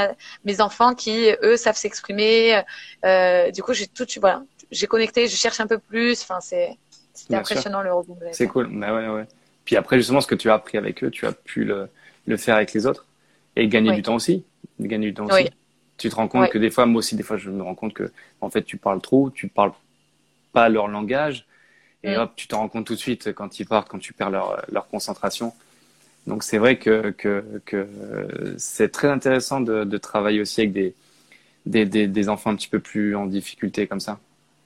mes enfants qui, eux, savent s'exprimer. Euh, du coup, j'ai tout, voilà, j'ai connecté, je cherche un peu plus. Enfin, c'est, c'était impressionnant le rebond. C'est cool. Bah ouais, ouais. Puis après, justement, ce que tu as appris avec eux, tu as pu le, le faire avec les autres et gagner du temps aussi. Gagner du temps aussi tu te rends compte que des fois, moi aussi, des fois, je me rends compte que, en fait, tu parles trop, tu parles pas leur langage, et mm. hop, tu te rends compte tout de suite quand ils partent, quand tu perds leur, leur concentration. Donc, c'est vrai que, que, que c'est très intéressant de, de, travailler aussi avec des, des, des, des, enfants un petit peu plus en difficulté comme ça.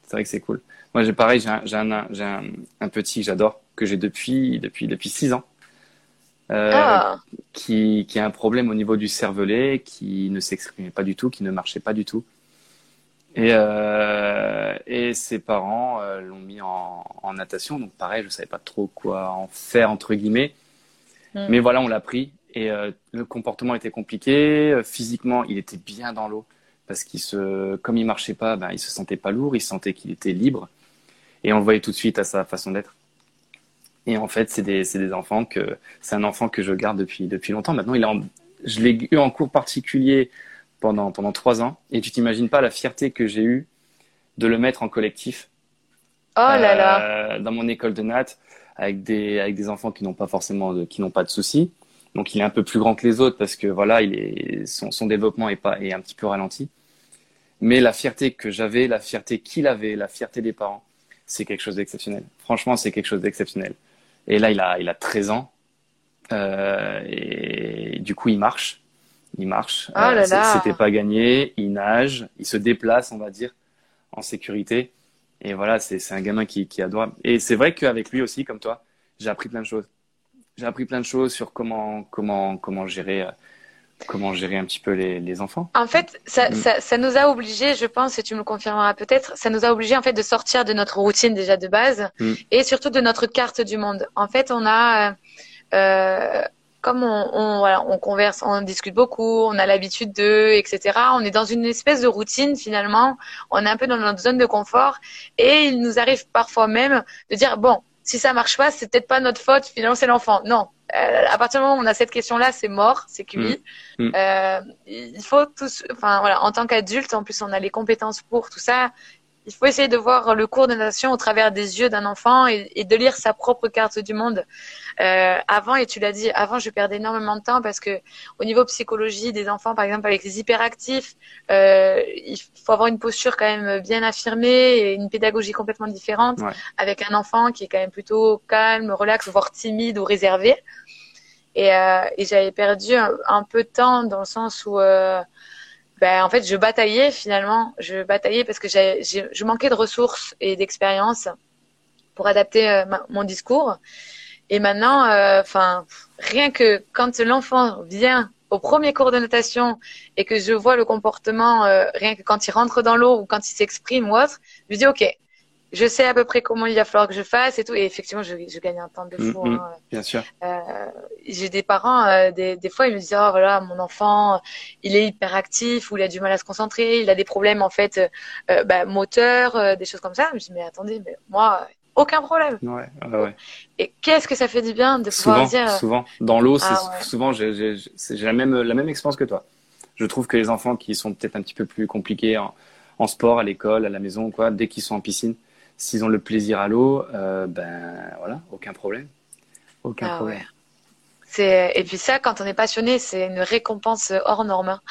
C'est vrai que c'est cool. Moi, j'ai pareil, j'ai un, un, un, un petit que j'adore, que j'ai depuis, depuis, depuis six ans. Euh, ah. qui, qui a un problème au niveau du cervelet, qui ne s'exprimait pas du tout, qui ne marchait pas du tout. Et, euh, et ses parents euh, l'ont mis en, en, natation, donc pareil, je savais pas trop quoi en faire entre guillemets. Hmm. Mais voilà, on l'a pris et le comportement était compliqué. Physiquement, il était bien dans l'eau parce qu'il se, comme il marchait pas, ben il se sentait pas lourd, il sentait qu'il était libre et on le voyait tout de suite à sa façon d'être. Et en fait, c'est des, des enfants que c'est un enfant que je garde depuis depuis longtemps. Maintenant, il est en, je l'ai eu en cours particulier pendant pendant trois ans. Et tu t'imagines pas la fierté que j'ai eue de le mettre en collectif. Oh là là. Euh, dans mon école de natte avec des avec des enfants qui n'ont pas forcément de, qui n'ont pas de soucis. Donc il est un peu plus grand que les autres parce que voilà, il est son, son développement est pas est un petit peu ralenti. Mais la fierté que j'avais, la fierté qu'il avait, la fierté des parents, c'est quelque chose d'exceptionnel. Franchement, c'est quelque chose d'exceptionnel. Et là, il a, il a 13 ans. Euh, et du coup, il marche. Il marche. Oh euh, C'était pas gagné. Il nage. Il se déplace, on va dire, en sécurité. Et voilà, c'est un gamin qui, qui adore. Et c'est vrai qu'avec lui aussi, comme toi, j'ai appris plein de choses. J'ai appris plein de choses sur comment, comment, comment gérer euh, comment gérer un petit peu les, les enfants En fait, ça, mm. ça, ça, nous a obligés, je pense, et tu me le confirmeras peut-être, ça nous a obligés en fait de sortir de notre routine déjà de base mm. et surtout de notre carte du monde. En fait, on a, euh, euh comme on, on, voilà, on converse, on discute beaucoup, on a l'habitude de, etc. On est dans une espèce de routine finalement. On est un peu dans notre zone de confort et il nous arrive parfois même de dire bon, si ça marche pas, c'est peut-être pas notre faute. Finalement, c'est l'enfant. Non, euh, à partir du moment où on a cette question-là, c'est mort, c'est cuit. Mm. Mm. Euh, il faut tous, enfin voilà, en tant qu'adulte, en plus on a les compétences pour tout ça il faut essayer de voir le cours de natation au travers des yeux d'un enfant et, et, de lire sa propre carte du monde. Euh, avant, et tu l'as dit, avant, je perdais énormément de temps parce que au niveau psychologie des enfants, par exemple, avec les hyperactifs, euh, il faut avoir une posture quand même bien affirmée et une pédagogie complètement différente avec un enfant qui est quand même plutôt calme, relax, voire timide ou réservé. Et, euh, et j'avais perdu un, un, peu de temps dans le sens où euh, ben, en fait, je bataillais finalement. Je bataillais parce que je manquais de ressources et d'expérience pour adapter euh, mon discours. Et maintenant, euh, enfin, rien que quand l'enfant vient au premier cours de natation et que je vois le comportement, euh, rien que quand il rentre dans l'eau ou quand il s'exprime ou autre, je dis ok, je sais à peu près comment il va falloir que je fasse et tout. Et effectivement, je, je gagne un temps de fou. Mm, mm, hein. Bien sûr. Euh, j'ai des parents, euh, des, des, fois, ils me disent, oh voilà, mon enfant, il est hyperactif ou il a du mal à se concentrer, il a des problèmes en fait euh, bah, moteurs, euh, des choses comme ça. Je me dis, mais attendez, mais moi, aucun problème. Ouais, ouais, Et qu'est-ce que ça fait du bien de pouvoir dire. Souvent, dans l'eau, ah, souvent, j'ai la même la même expérience que toi. Je trouve que les enfants qui sont peut-être un petit peu plus compliqués en, sport, à l'école, à la maison, quoi, dès qu'ils sont en piscine, s'ils ont le plaisir à l'eau, euh, ben voilà, aucun problème. Aucun ah problème. Et puis ça, quand on est passionné, c'est une récompense hors norme. Hein.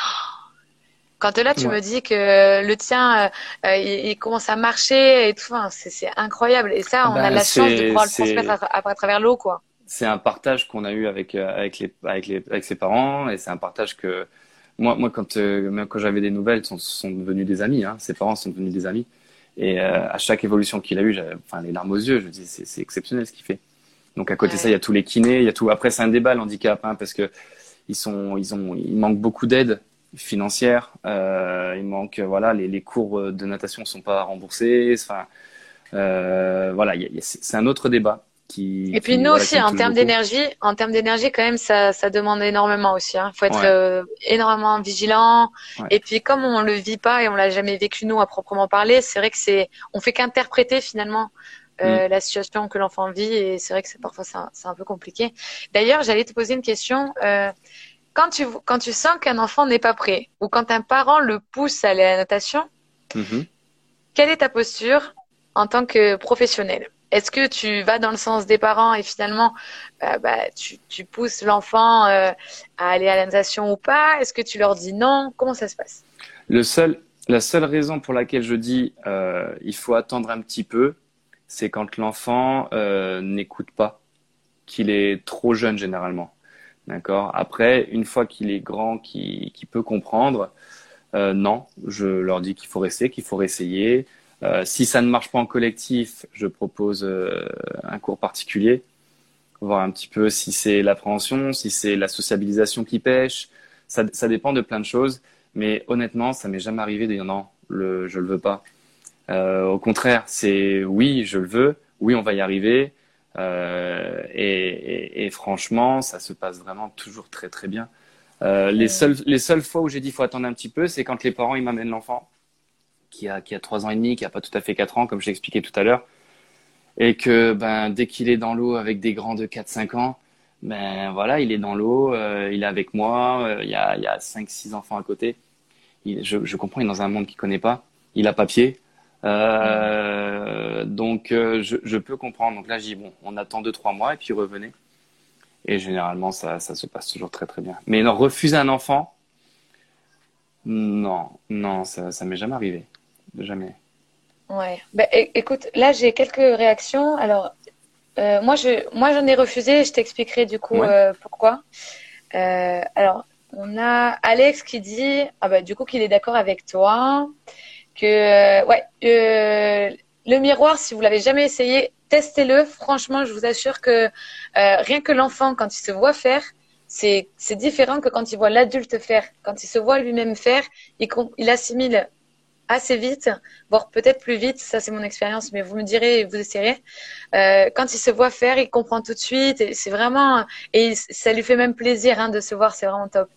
Quand là, tu me dis que le tien, euh, euh, il, commence à marcher et tout, c'est incroyable. Et ça, on a ben, la chance de pouvoir le transmettre à, travers l'eau, quoi. C'est un partage qu'on a eu avec avec les avec les avec ses parents et c'est un partage que moi moi quand quand j'avais des nouvelles, sont sont devenus des amis. Hein. Ses parents sont devenus des amis. Et à chaque évolution qu'il a eu, j'avais enfin les larmes aux yeux. Je me dis c'est exceptionnel ce qu'il fait. Donc à côté de ça, il y a tous les kinés, il y a tout. Après, c'est un débat l'handicap, hein, parce que ils sont, ils ont, il manque beaucoup d'aide financière. Euh, il manque, voilà, les, les, cours de natation sont pas remboursés. Enfin, euh, voilà, c'est un autre débat. Qui, et puis nous aussi, en termes d'énergie, en termes d'énergie, quand même, ça, ça demande énormément aussi. Il hein. faut être euh, énormément vigilant. Et puis, comme on le vit pas et on l'a jamais vécu nous à proprement parler, c'est vrai que c'est, on fait qu'interpréter finalement euh, mm. la situation que l'enfant vit et c'est vrai que c'est parfois c'est un, peu compliqué. D'ailleurs, j'allais te poser une question. Euh, quand tu quand tu sens qu'un enfant n'est pas prêt ou quand un parent le pousse à la natation, mm-hmm. quelle est ta posture en tant que professionnel? Est-ce que tu vas dans le sens des parents et finalement euh, bah, tu, pousses l'enfant euh, à aller à la natation ou pas? Est-ce que tu leur dis non? Comment ça se passe? La seule raison pour laquelle je dis euh, il faut attendre un petit peu, c'est quand l'enfant euh, n'écoute pas, qu'il est trop jeune généralement. D'accord? Après, une fois qu'il est grand, qu'il peut comprendre, non, je leur dis qu'il faut rester, qu'il faut réessayer. Euh, si ça ne marche pas en collectif, je propose un cours particulier, voir un petit peu si c'est l'appréhension, si c'est la sociabilisation qui pêche. Ça, ça, dépend de plein de choses. Mais honnêtement, ça m'est jamais arrivé de dire non, le, je le veux pas. Euh, au contraire, c'est oui, je le veux, oui, on va y arriver. Euh, et, et, franchement, ça se passe vraiment toujours très très bien. Euh, les seules les seules fois où j'ai dit faut attendre un petit peu, c'est quand les parents ils m'amènent l'enfant qui a qui a trois ans et demi, qui a pas tout à fait quatre ans, comme je l'ai expliqué tout à l'heure, et que ben dès qu'il est dans l'eau avec des grands de 4-5 ans, ben voilà, il est dans l'eau, euh, il est avec moi, euh, il y a il y a cinq six enfants à côté. Je, je comprends, il est dans un monde qu'il connaît pas, il a pas pied, euh, donc euh, je, je, peux comprendre. Donc là, j'ai bon, on attend deux trois mois et puis revenez. Et généralement, ça, ça se passe toujours très très bien. Mais non, refuser un enfant, non, non, ça, ça m'est jamais arrivé, jamais. Ouais. Bah, écoute, là j'ai quelques réactions. Alors, euh, moi je, moi j'en ai refusé. Je t'expliquerai du coup euh, pourquoi. Euh, alors, on a Alex qui dit, ah bah du coup qu'il est d'accord avec toi que ouais, le miroir, si vous l'avez jamais essayé, testez-le. Franchement, je vous assure que rien que l'enfant, quand il se voit faire, c'est c'est différent que quand il voit l'adulte faire. Quand il se voit lui-même faire, il, il assimile assez vite, voire peut-être plus vite. Ça, c'est mon expérience, mais vous me direz, vous essayerez. Euh, quand il se voit faire, il comprend tout de suite. Et c'est vraiment et ça lui fait même plaisir hein, de se voir. C'est vraiment top.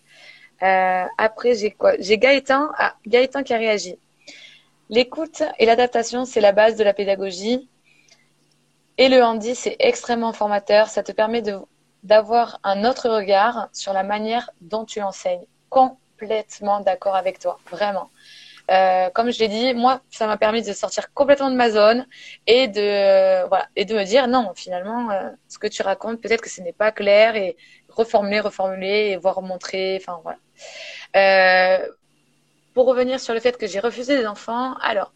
Euh, après, j'ai quoi? J'ai Gaëtan. Ah, qui a réagi. L'écoute et l'adaptation, c'est la base de la pédagogie. Et le handi, c'est extrêmement formateur. Ça te permet d'avoir un autre regard sur la manière dont tu enseignes. Complètement d'accord avec toi, vraiment. Euh, comme je l'ai dit, moi, ça m'a permis de sortir complètement de ma zone et de voilà et de me dire non, finalement, euh, ce que tu racontes, peut-être que ce n'est pas clair et reformuler, reformuler et voir montrer. Enfin voilà. Euh, pour revenir sur le fait que j'ai refusé des enfants, alors,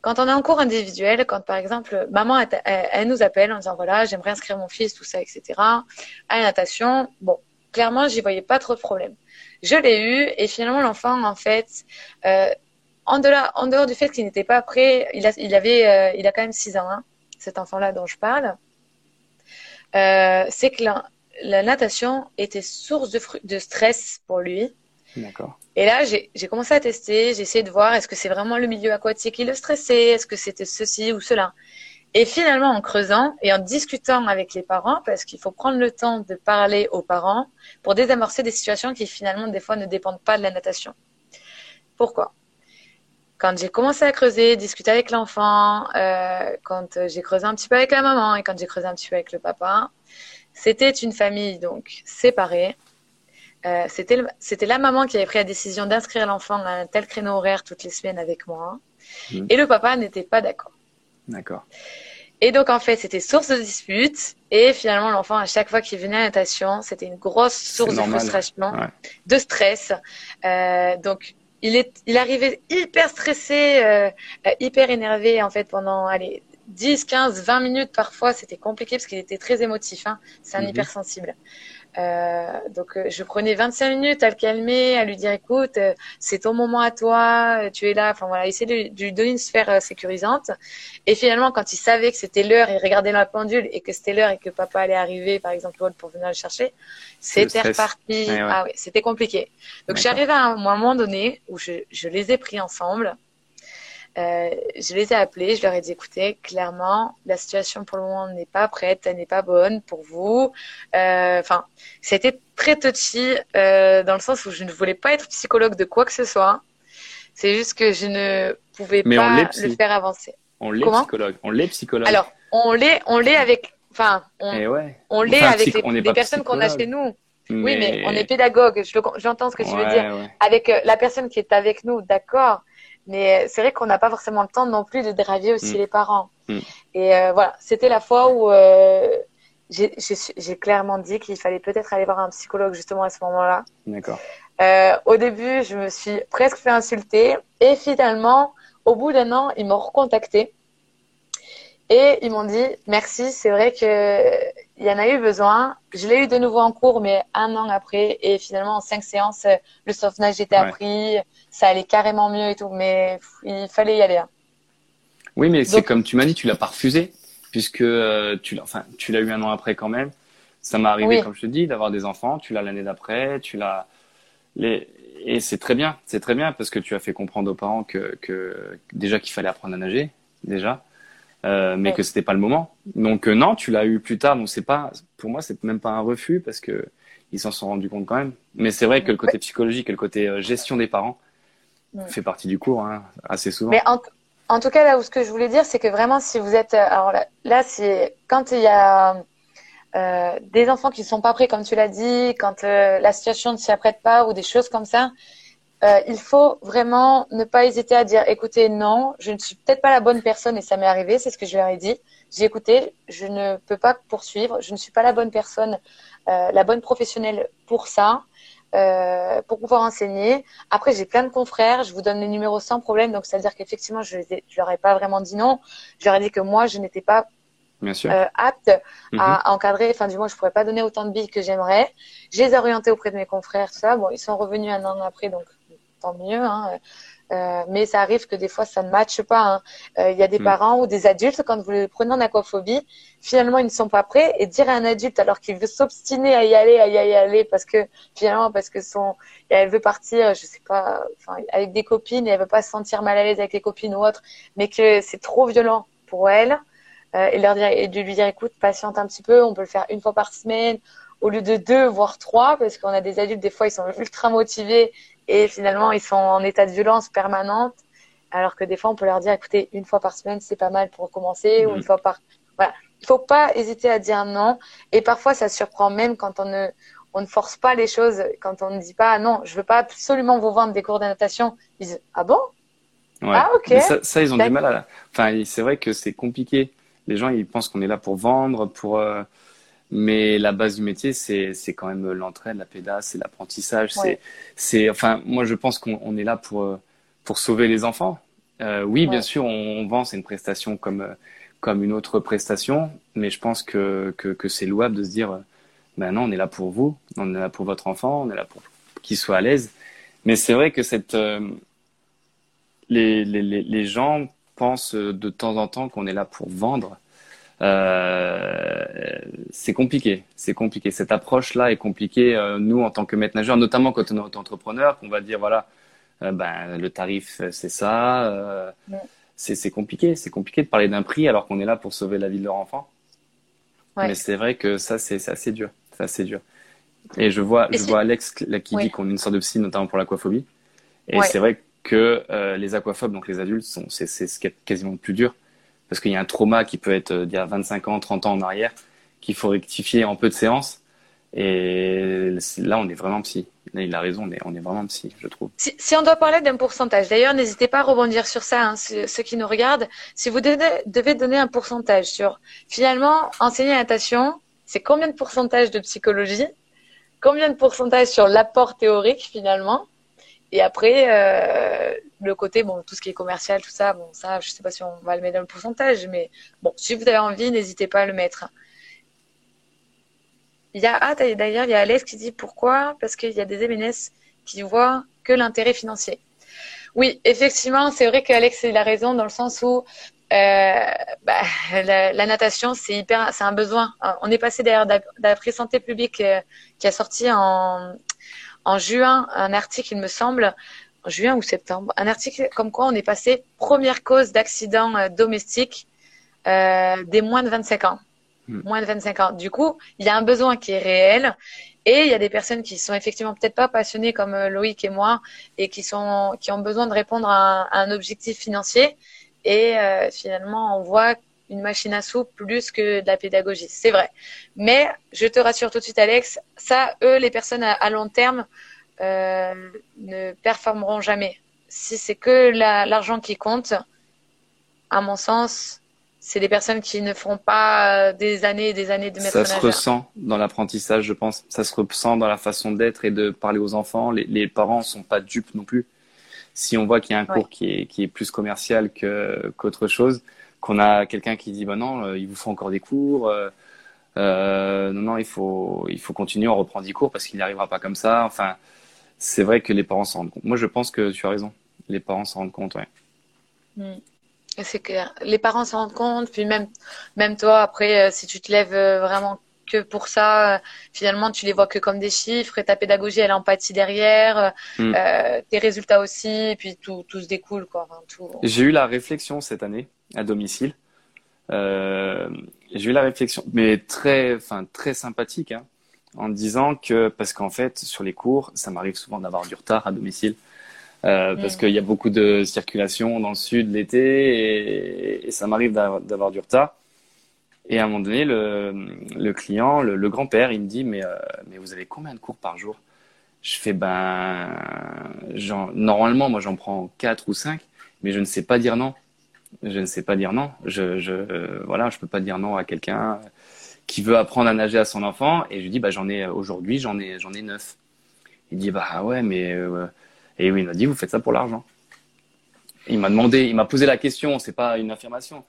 quand on est en cours individuel, quand par exemple, maman, elle, nous appelle en disant voilà, j'aimerais inscrire mon fils, tout ça, etc., à la natation, bon, clairement, j'y voyais pas trop de problème. Je l'ai eu et finalement, l'enfant, en fait, euh, en, dehors, en dehors du fait qu'il n'était pas prêt, il, a, il avait, euh, il a quand même 6 ans, hein, cet enfant-là dont je parle, euh, c'est que la, la, natation était source de, de stress pour lui. D'accord. Et là, j'ai commencé à tester, j'ai essayé de voir est-ce que c'est vraiment le milieu aquatique qui le stressait, est-ce que c'était ceci ou cela. Et finalement, en creusant et en discutant avec les parents, parce qu'il faut prendre le temps de parler aux parents pour désamorcer des situations qui finalement, des fois, ne dépendent pas de la natation. Pourquoi? Quand j'ai commencé à creuser, discuter avec l'enfant, euh, quand j'ai creusé un petit peu avec la maman et quand j'ai creusé un petit peu avec le papa, c'était une famille donc séparée Euh, c'était la maman qui avait pris la décision d'inscrire l'enfant à un tel créneau horaire toutes les semaines avec moi. Mmh. Et le papa n'était pas d'accord. D'accord. Et donc, en fait, c'était source de dispute. Et finalement, l'enfant, à chaque fois qu'il venait à la natation, c'était une grosse source de frustration, de stress. Euh, donc, il, est, il arrivait hyper stressé, euh, hyper énervé, en fait, pendant, allez, 10, 15, 20 minutes parfois, c'était compliqué parce qu'il était très émotif. Hein. C'est un mhm. hypersensible. Euh, donc, euh, je prenais 25 minutes à le calmer, à lui dire, écoute, euh, c'est ton moment à toi, tu es là. Enfin voilà, essayer de, lui donner une sphère sécurisante. Et finalement, quand il savait que c'était l'heure, il regardait la pendule et que c'était l'heure et que papa allait arriver, par exemple, pour venir le chercher, c'était reparti. Ah oui, c'était compliqué. Donc, j'arrivais à un moment donné où je, je les ai pris ensemble euh, je les ai appelés, je leur ai dit écoutez, clairement, la situation pour le moment n'est pas prête, elle n'est pas bonne pour vous. Euh, enfin, c'était très touchy euh, dans le sens où je ne voulais pas être psychologue de quoi que ce soit. C'est juste que je ne pouvais pas le faire avancer. On l'est psychologue. On l'est psychologue. Alors, on l'est, on l'est avec, enfin, on, eh on l'est avec les, personnes qu'on a chez nous. Oui, mais on est pédagogue. J'entends ce que tu veux dire. Avec la personne qui est avec nous, d'accord. Mais c'est vrai qu'on n'a pas forcément le temps non plus de draguer aussi mm. les parents. Mm. Et euh, voilà, c'était la fois où euh, j'ai clairement dit qu'il fallait peut-être aller voir un psychologue justement à ce moment-là. D'accord. Euh, au début, je me suis presque fait insulter. Et finalement, au bout d'un an, ils m'ont recontacté. Et ils m'ont dit merci, c'est vrai que il y en a eu besoin. Je l'ai eu de nouveau en cours, mais un an après. Et finalement, en cinq séances, le sauvetage était appris ça allait carrément mieux et tout, mais il fallait y aller. Hein. Oui, mais c'est comme tu m'as dit, tu l'as pas refusé, puisque euh, tu l'as, enfin, tu l'as eu un an après quand même. Ça m'est arrivé, comme je te dis, d'avoir des enfants. Tu l'as l'année d'après, tu l'as. Les... Et c'est très bien, c'est très bien parce que tu as fait comprendre aux parents que, que déjà qu'il fallait apprendre à nager, déjà, euh, mais que c'était pas le moment. Donc euh, non, tu l'as eu plus tard. Donc c'est pas, pour moi, c'est même pas un refus parce que ils s'en sont rendus compte quand même. Mais c'est vrai que le côté psychologique et le côté euh, gestion des parents, fait partie du cours hein, assez souvent. Mais en, tout cas, là où ce que je voulais dire, c'est que vraiment, si vous êtes, alors là, c'est quand il y a euh, des enfants qui ne sont pas prêts, comme tu l'as dit, quand la situation ne s'y apprête pas ou des choses comme ça, il faut vraiment ne pas hésiter à dire, écoutez, non, je ne suis peut-être pas la bonne personne et ça m'est arrivé, c'est ce que je leur ai dit. J'ai écouté, je ne peux pas poursuivre, je ne suis pas la bonne personne, la bonne professionnelle pour ça. Euh, pour pouvoir enseigner. Après, j'ai plein de confrères, je vous donne les numéros sans problème. Donc, c'est-à-dire qu'effectivement, je, je leur ai pas vraiment dit non. Je leur ai dit que moi, je n'étais pas euh, apte à mhm. encadrer. Enfin, du moins, je pourrais pas donner autant de billes que j'aimerais. Je les ai orientés auprès de mes confrères, tout ça. Bon, ils sont revenus un an après, donc tant mieux. Hein. Euh, mais ça arrive que des fois ça ne matche pas. Hein. Euh, il y a des mm. parents ou des adultes quand vous les prenez en aquaphobie, finalement ils ne sont pas prêts et dire à un adulte alors qu'il veut s'obstiner à y aller, à y aller parce que finalement parce que son, elle veut partir, je sais pas, enfin, avec des copines et elle veut pas se sentir mal à l'aise avec les copines ou autre, mais que c'est trop violent pour elle. Euh, et leur dire et de lui dire écoute patiente un petit peu, on peut le faire une fois par semaine au lieu de deux voire trois parce qu'on a des adultes des fois ils sont ultra motivés et finalement ils sont en état de violence permanente alors que des fois on peut leur dire écoutez une fois par semaine c'est pas mal pour commencer ou une mhm. fois par voilà. Il faut pas hésiter à dire non. Et parfois ça surprend même quand on ne on ne force pas les choses quand on ne dit pas non je veux pas absolument vous vendre des cours de natation. Ils disent ah bon? Ouais. ah ok. Ça, ils ont du mal à enfin c'est vrai que c'est compliqué. Les gens ils pensent qu'on est là pour vendre pour euh, mais la base du métier, c'est, quand même l'entraide, la pédasse, c'est l'apprentissage. C'est, c'est, enfin, moi, je pense qu'on est là pour, euh, pour sauver les enfants. Euh, oui, bien sûr, on, vend, c'est une prestation comme, euh, comme une autre prestation, mais je pense que, que, que c'est louable de se dire, ben non, on est là pour vous, on est là pour votre enfant, on est là pour qu'il soit à l'aise. Mais c'est vrai que cette, les, les, les gens pensent de temps en temps qu'on est là pour vendre euh, c'est compliqué, c'est compliqué. Cette approche-là est compliquée. Euh, nous, en tant que maître nageur, notamment quand on est entrepreneur, qu'on va dire voilà, euh, ben le tarif c'est ça. C'est compliqué, c'est compliqué de parler d'un prix alors qu'on est là pour sauver la vie de leur enfant. Mais c'est vrai que ça c'est assez dur, c'est assez dur. Et je vois, je vois Alex là, qui dit qu'on est une sorte de psy, notamment pour l'aquaphobie. Et c'est vrai que les aquaphobes, donc les adultes, c'est ce qui est quasiment le plus dur parce qu'il y a un trauma qui peut être d'il y a 25 ans, 30 ans en arrière, qu'il faut rectifier en peu de séances. Et là, on est vraiment psy. il a raison, on est, on est vraiment psy, je trouve. Si, si on doit parler d'un pourcentage, d'ailleurs, n'hésitez pas à rebondir sur ça, hein, ceux, qui nous regardent. Si vous devez, devez donner un pourcentage sur, finalement, enseigner la natation, c'est combien de pourcentage de psychologie? Combien de pourcentage sur l'apport théorique, finalement? Et après, euh, le côté, bon, tout ce qui est commercial, tout ça, bon, ça, je sais pas si on va le mettre dans le pourcentage, mais bon, si vous avez envie, n'hésitez pas à le mettre. Il y a, ah, d'ailleurs, il y a Alex qui dit pourquoi? Parce qu'il y a des MNS qui voient que l'intérêt financier. Oui, effectivement, c'est vrai qu'Alex il a raison dans le sens où euh, bah, la, natation, c'est hyper, c'est un besoin. On est passé d'ailleurs d'après Santé publique euh, qui a sorti en, en juin un article, il me semble, en juin ou septembre, un article comme quoi on est passé première cause d'accident euh, domestique des moins de 25 ans. Hmm. moins de 25 ans. Du coup, il y a un besoin qui est réel et il y a des personnes qui sont effectivement peut-être pas passionnées comme euh, Loïc et moi et qui sont qui ont besoin de répondre à un, objectif financier et euh, finalement on voit une machine à sous plus que de la pédagogie. C'est vrai. Mais je te rassure tout de suite Alex, ça eux les personnes à, long terme euh, ne performeront jamais. Si c'est que l'argent qui compte, à mon sens, c'est des personnes qui ne font pas euh, des années et des années de maître Ça se ressent dans l'apprentissage, je pense. Ça se ressent dans la façon d'être et de parler aux enfants. Les, les parents sont pas dupes non plus. Si on voit qu'il y a un cours qui, est, qui est plus commercial qu'autre chose, qu'on a quelqu'un qui dit bah non, euh, il vous faut encore des cours. Euh, euh, non, non, il faut, il faut continuer, on reprend 10 cours parce qu'il n'y arrivera pas comme ça. Enfin, c'est vrai que les parents s'en rendent compte. Moi, je pense que tu as raison. Les parents s'en rendent compte, ouais. Mm. C'est clair. Les parents s'en rendent compte, puis même, même toi, après, si tu te lèves vraiment que pour ça, finalement, tu les vois que comme des chiffres et ta pédagogie, elle empathie derrière, mm. tes résultats aussi, et puis tout, tout se découle, quoi. J'ai eu la réflexion cette année à domicile. Euh, j'ai eu la réflexion, mais très, enfin, très sympathique, hein, en disant que, parce qu'en fait, sur les cours, ça m'arrive souvent d'avoir du retard à domicile. Euh, parce qu'il y a beaucoup de circulation dans le sud l'été et, ça m'arrive d'avoir du retard. Et à un moment donné, le, le client, le, grand-père, il me dit mais, euh, mais vous avez combien de cours par jour? Je fais ben normalement moi j'en prends quatre ou cinq, mais je ne sais pas dire non. Je ne sais pas dire non. Je, je voilà, je peux pas dire non à quelqu'un qui veut apprendre à nager à son enfant et je lui dis bah j'en ai aujourd'hui j'en ai j'en ai neuf. Il dit bah ouais mais euh, et oui, il m'a dit, vous faites ça pour l'argent. Il m'a demandé, il m'a posé la question, c'est pas une affirmation.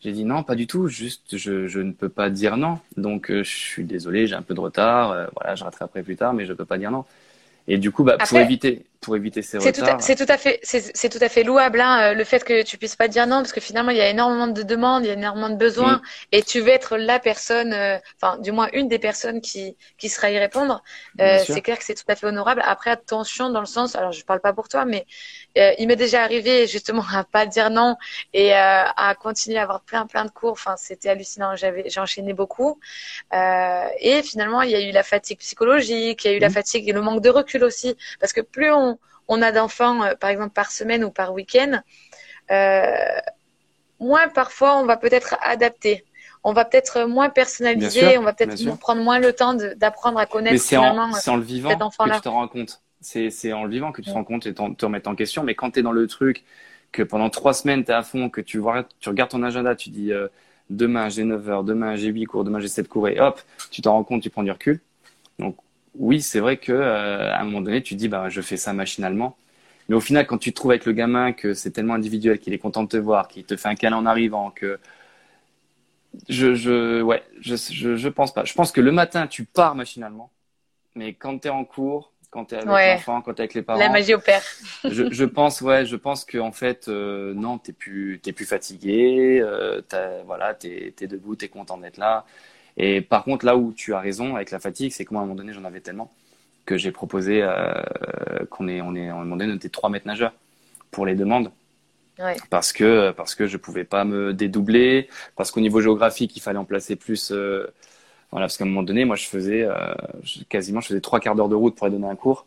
J'ai dit non, pas du tout, juste je, je ne peux pas dire non. Donc euh, je suis désolé, j'ai un peu de retard, euh, voilà, je rattraperai plus tard, mais je peux pas dire non. Et du coup, bah, pour éviter, pour éviter ces retards. C'est tout à fait, c'est tout à fait louable, hein, le fait que tu puisses pas dire non, parce que finalement, il y a énormément de demandes, il y a énormément de besoins, mm. et tu veux être la personne, euh, enfin, du moins une des personnes qui, qui sera y répondre. Euh, c'est clair que c'est tout à fait honorable. Après, attention dans le sens, alors je parle pas pour toi, mais euh, il m'est déjà arrivé justement à pas dire non et euh, à continuer à avoir plein plein de cours. Enfin, c'était hallucinant. J'avais, j'ai enchaîné beaucoup. Euh, et finalement, il y a eu la fatigue psychologique, il y a eu la mmh. fatigue et le manque de recul aussi, parce que plus on, on a d'enfants, par exemple par semaine ou par week-end, moins parfois on va peut-être adapter on va peut-être moins personnaliser, on va peut-être prendre moins le temps d'apprendre à connaître. Mais c'est en, en, le vivant que tu te rends compte. C'est en le vivant que tu te rends compte et te remettre en question. Mais quand tu es dans le truc, que pendant trois semaines, tu es à fond, que tu, vois, tu regardes ton agenda, tu dis euh, demain j'ai 9 heures, demain j'ai 8 cours, demain j'ai 7 cours, et hop, tu t'en rends compte, tu prends du recul. Donc oui, c'est vrai que euh, à un moment donné, tu dis bah je fais ça machinalement. Mais au final, quand tu te trouves avec le gamin, que c'est tellement individuel, qu'il est content de te voir, qu'il te fait un câlin en arrivant, que je, je, ouais, je, je, je pense pas. Je pense que le matin, tu pars machinalement, mais quand tu es en cours, quand tu es avec l'enfant, quand tu es avec les parents. La magie opère. je, je pense, ouais, je pense qu'en fait, euh, non, tu plus, es plus fatigué, euh, voilà, tu es, debout, tu es content d'être là. Et par contre, là où tu as raison avec la fatigue, c'est qu'à un moment donné, j'en avais tellement que j'ai proposé euh, qu'on est, on à donné, on était trois mètres nageurs pour les demandes. Ouais. Parce que parce que je pouvais pas me dédoubler, parce qu'au niveau géographique, il fallait en placer plus euh, voilà, parce qu'à un moment donné, moi, je faisais euh, quasiment, je faisais trois quarts d'heure de route pour aller donner un cours.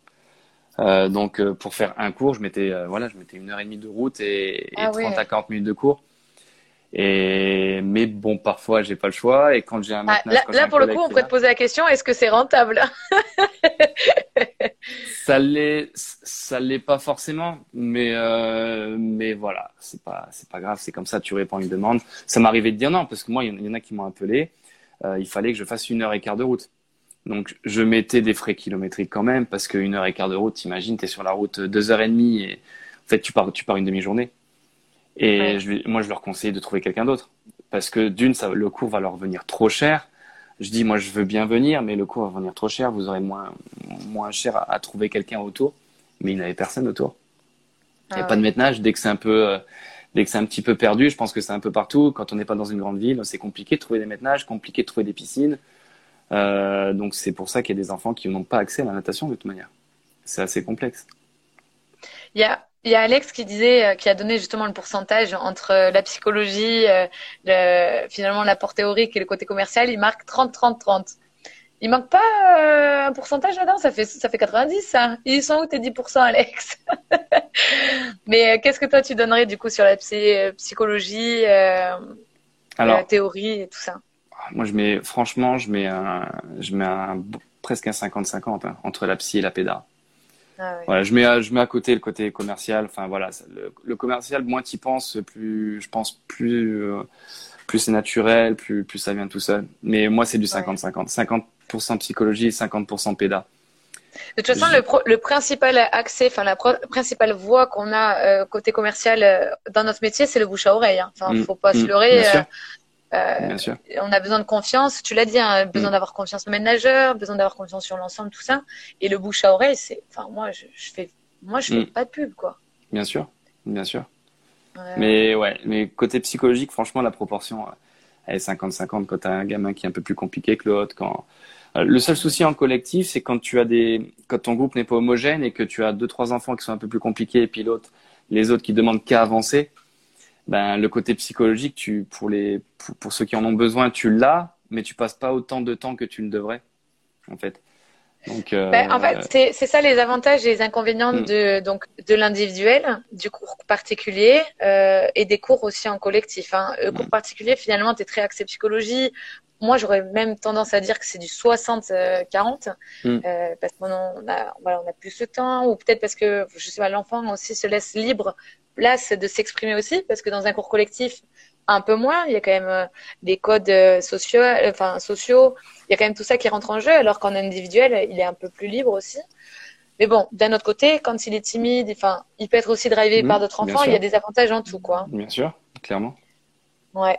Donc, pour faire un cours, je mettais, voilà, je mettais une heure et demie de route et, et 30 ah à 40 minutes de cours. Et mais bon, parfois, j'ai pas le choix. Et quand j'ai un ah, là, là pour le coup, on pourrait te poser la question est-ce que c'est rentable? Ça l'est, ça l'est pas forcément, mais euh, mais voilà, c'est pas c'est pas grave, c'est comme ça. Tu réponds à une demande. Ça m'arrivait de dire non parce que moi, il y en a qui m'ont appelé. Euh, il fallait que je fasse une heure et quart de route. Donc je mettais des frais kilométriques quand même parce qu'une heure et quart de route, t'imagines, t'es sur la route deux heures et demie et en fait tu pars tu pars une demi-journée. Et je, moi je leur conseille de trouver quelqu'un d'autre parce que d'une, ça, le cours va leur venir trop cher je dis, moi, je veux bien venir, mais le coût va venir trop cher. Vous aurez moins, moins cher à, trouver quelqu'un autour. Mais il n'y avait personne autour. Il n'y a ah pas de ménage. Dès que c'est un peu, euh, dès que c'est un petit peu perdu, je pense que c'est un peu partout. Quand on n'est pas dans une grande ville, c'est compliqué de trouver des ménages, compliqué de trouver des piscines. Euh, donc c'est pour ça qu'il y a des enfants qui n'ont pas accès à la natation de toute manière. C'est assez complexe. Il y a il y a Alex qui disait, euh, qui a donné justement le pourcentage entre euh, la psychologie, euh, le, finalement l'apport théorique et le côté commercial. Il marque 30-30-30. Il manque pas un pourcentage là-dedans? Ça fait ça fait 90 ça. Ils sont où tes 10% Alex? Mais qu'est-ce que toi tu donnerais du coup sur la psychologie, la théorie et tout ça? Moi je mets franchement je mets un je mets un presque un 50-50 hein, entre la psy et la péda. Ah je mets à, je mets à côté le côté commercial. Enfin voilà, le, commercial, moins tu penses, plus je pense plus euh, plus c'est naturel, plus plus ça vient tout seul. Mais moi c'est du 50-50, 50%, psychologie et 50% péda. De toute façon, le, le, principal accès, enfin la principale voie qu'on a euh, côté commercial euh, dans notre métier, c'est le bouche à oreille. Hein. Enfin, mm. faut pas se mm. Euh, on a besoin de confiance, tu l'as dit, hein, besoin mm. d'avoir confiance au manager, besoin d'avoir confiance sur l'ensemble, tout ça. Et le bouche à oreille, c'est, enfin, moi, je, fais, moi, je fais mm. pas de pub, quoi. Bien sûr, bien sûr. Mais ouais, mais côté psychologique, franchement, la proportion, elle est 50-50 quand tu as un gamin qui est un peu plus compliqué que l'autre. Quand euh, le seul souci en collectif, c'est quand tu as des, quand ton groupe n'est pas homogène et que tu as deux trois enfants qui sont un peu plus compliqués et puis l'autre, les autres qui demandent qu'à avancer ben, le côté psychologique, tu, pour, les, pour, ceux qui en ont besoin, tu l'as, mais tu passes pas autant de temps que tu le devrais, en fait. Donc, euh, ben, en fait, c'est ça les avantages et les inconvénients hmm. de donc de l'individuel, du cours particulier euh, et des cours aussi en collectif. Hein. Le cours hmm. particulier, finalement, tu es très axé psychologie. Moi, j'aurais même tendance à dire que c'est du 60-40 euh, hmm. parce qu'on a, voilà, on a plus de temps ou peut-être parce que je sais pas, l'enfant aussi se laisse libre place de s'exprimer aussi, parce que dans un cours collectif, un peu moins, il y a quand même euh, des codes euh, sociaux, euh, enfin sociaux, il y a quand même tout ça qui rentre en jeu, alors qu'en individuel, il est un peu plus libre aussi. Mais bon, d'un autre côté, quand il est timide, enfin, il peut être aussi drivé par d'autres enfants, il y a des avantages en tout, quoi. Bien sûr, clairement. Ouais.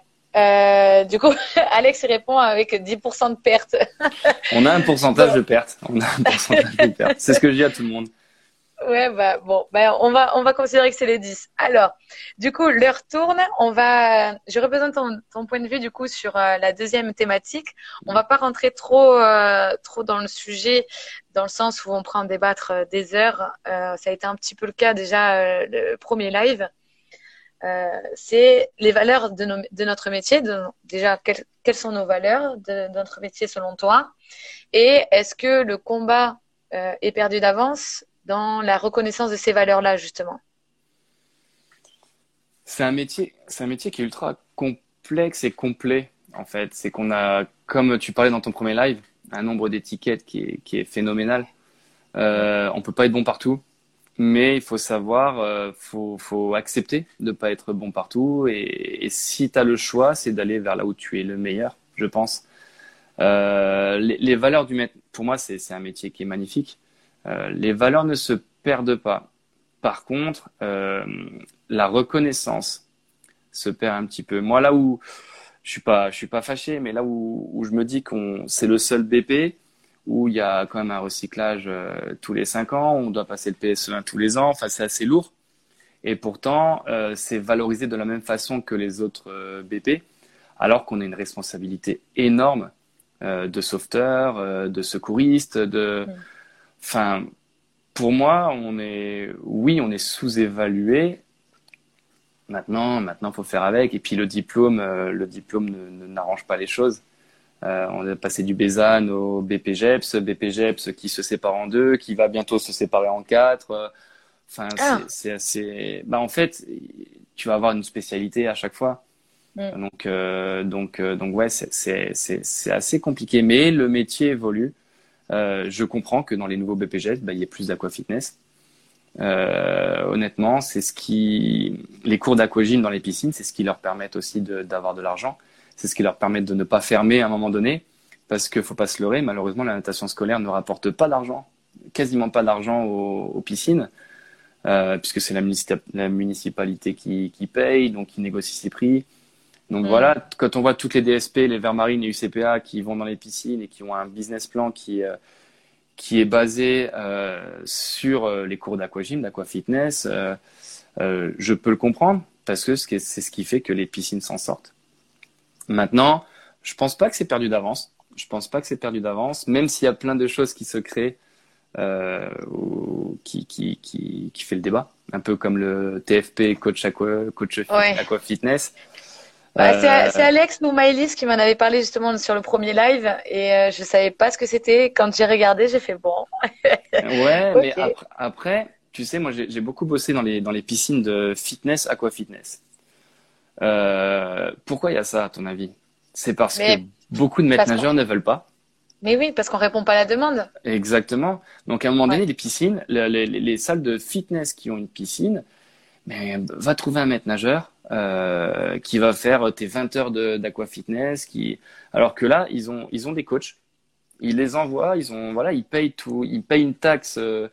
du coup, Alex répond avec 10% de perte. On a un pourcentage de perte. On a un pourcentage de perte. C'est ce que je dis à tout le monde. Ouais, bah bon, bah on va on va considérer que c'est les 10. Alors, du coup, l'heure tourne. On va, je représente ton, ton point de vue du coup sur euh, la deuxième thématique. On va pas rentrer trop euh, trop dans le sujet, dans le sens où on prend débattre euh, des heures. ça a été un petit peu le cas déjà le premier live. c'est les valeurs de, nos, de notre métier. Déjà, quelles, quelles sont nos valeurs de notre métier selon toi? Et est-ce que le combat est perdu d'avance? Dans la reconnaissance de ces valeurs-là, justement C'est un métier, un métier qui est ultra complexe et complet, en fait. C'est qu'on a, comme tu parlais dans ton premier live, un nombre d'étiquettes qui est, qui est phénoménal. Euh, on peut pas être bon partout, mais il faut savoir, euh, faut, faut accepter de pas être bon partout. Et, si tu as le choix, c'est d'aller vers là où tu es le meilleur, je pense. Euh, les, les, valeurs du maître, pour moi, c'est un métier qui est magnifique. Euh, les valeurs ne se perdent pas. Par contre, euh, la reconnaissance se perd un petit peu. Moi, là où je suis pas, je suis pas fâché, mais là où, je me dis qu'on c'est le seul BP où il y a quand même un recyclage euh, tous les cinq ans, on doit passer le PSE1 tous les ans. Enfin, c'est assez lourd. Et pourtant, c'est valorisé de la même façon que les autres BP, alors qu'on a une responsabilité énorme de sauveteur, de secouriste, de Enfin, pour moi, on est, oui, on est sous-évalué. Maintenant, maintenant, faut faire avec. Et puis le diplôme, euh, le diplôme n'arrange pas les choses. Euh, on est passé du BESAN au BPGEPS, BPGEPS qui se sépare en deux, qui va bientôt se séparer en quatre. Enfin, ah. c'est assez. Bah, en fait, tu vas avoir une spécialité à chaque fois. Mm. Donc, euh, donc, donc, ouais, c'est assez compliqué. Mais le métier évolue. Je comprends que dans les nouveaux BPGS, bah, il y ait plus d'aquafitness. Euh, honnêtement, c'est ce qui, les cours d'aquagym dans les piscines, c'est ce qui leur permet aussi d'avoir de, l'argent. C'est ce qui leur permet de ne pas fermer à un moment donné, parce qu'il faut pas se leurrer. Malheureusement, la natation scolaire ne rapporte pas d'argent, quasiment pas d'argent aux, piscines, euh, puisque c'est la, municipalité qui, paye, donc qui négocie ses prix. Donc mm. voilà, quand on voit toutes les DSP, les Vermarines et UCPA qui vont dans les piscines et qui ont un business plan qui euh, qui est basé euh, sur euh, les cours d'aquagym, d'aquafitness, euh, je peux le comprendre parce que c'est ce qui fait que les piscines s'en sortent. Maintenant, je pense pas que c'est perdu d'avance. Je pense pas que c'est perdu d'avance, même s'il y a plein de choses qui se créent, euh, qui, qui, qui, qui fait le débat, un peu comme le TFP coach aqua, coach aqua fitness. Bah, euh, c'est Alex ou Maëlys qui m'en avait parlé justement sur le premier live et euh, je savais pas ce que c'était. Quand j'ai regardé, j'ai fait bon. ouais, mais après, tu sais, moi j'ai beaucoup bossé dans les, dans les piscines de fitness, aqua fitness. Euh, pourquoi il y a ça à ton avis? C'est parce que beaucoup de maîtres nageurs ne veulent pas. Mais oui, parce qu'on répond pas à la demande. Exactement. Donc à un moment donné, les piscines, les, les, les, salles de fitness qui ont une piscine, mais va trouver un maître nageur euh, qui va faire tes 20 heures d'aquafitness, qui alors que là ils ont ils ont des coachs, ils les envoient, ils ont voilà ils payent tout, ils payent une taxe euh,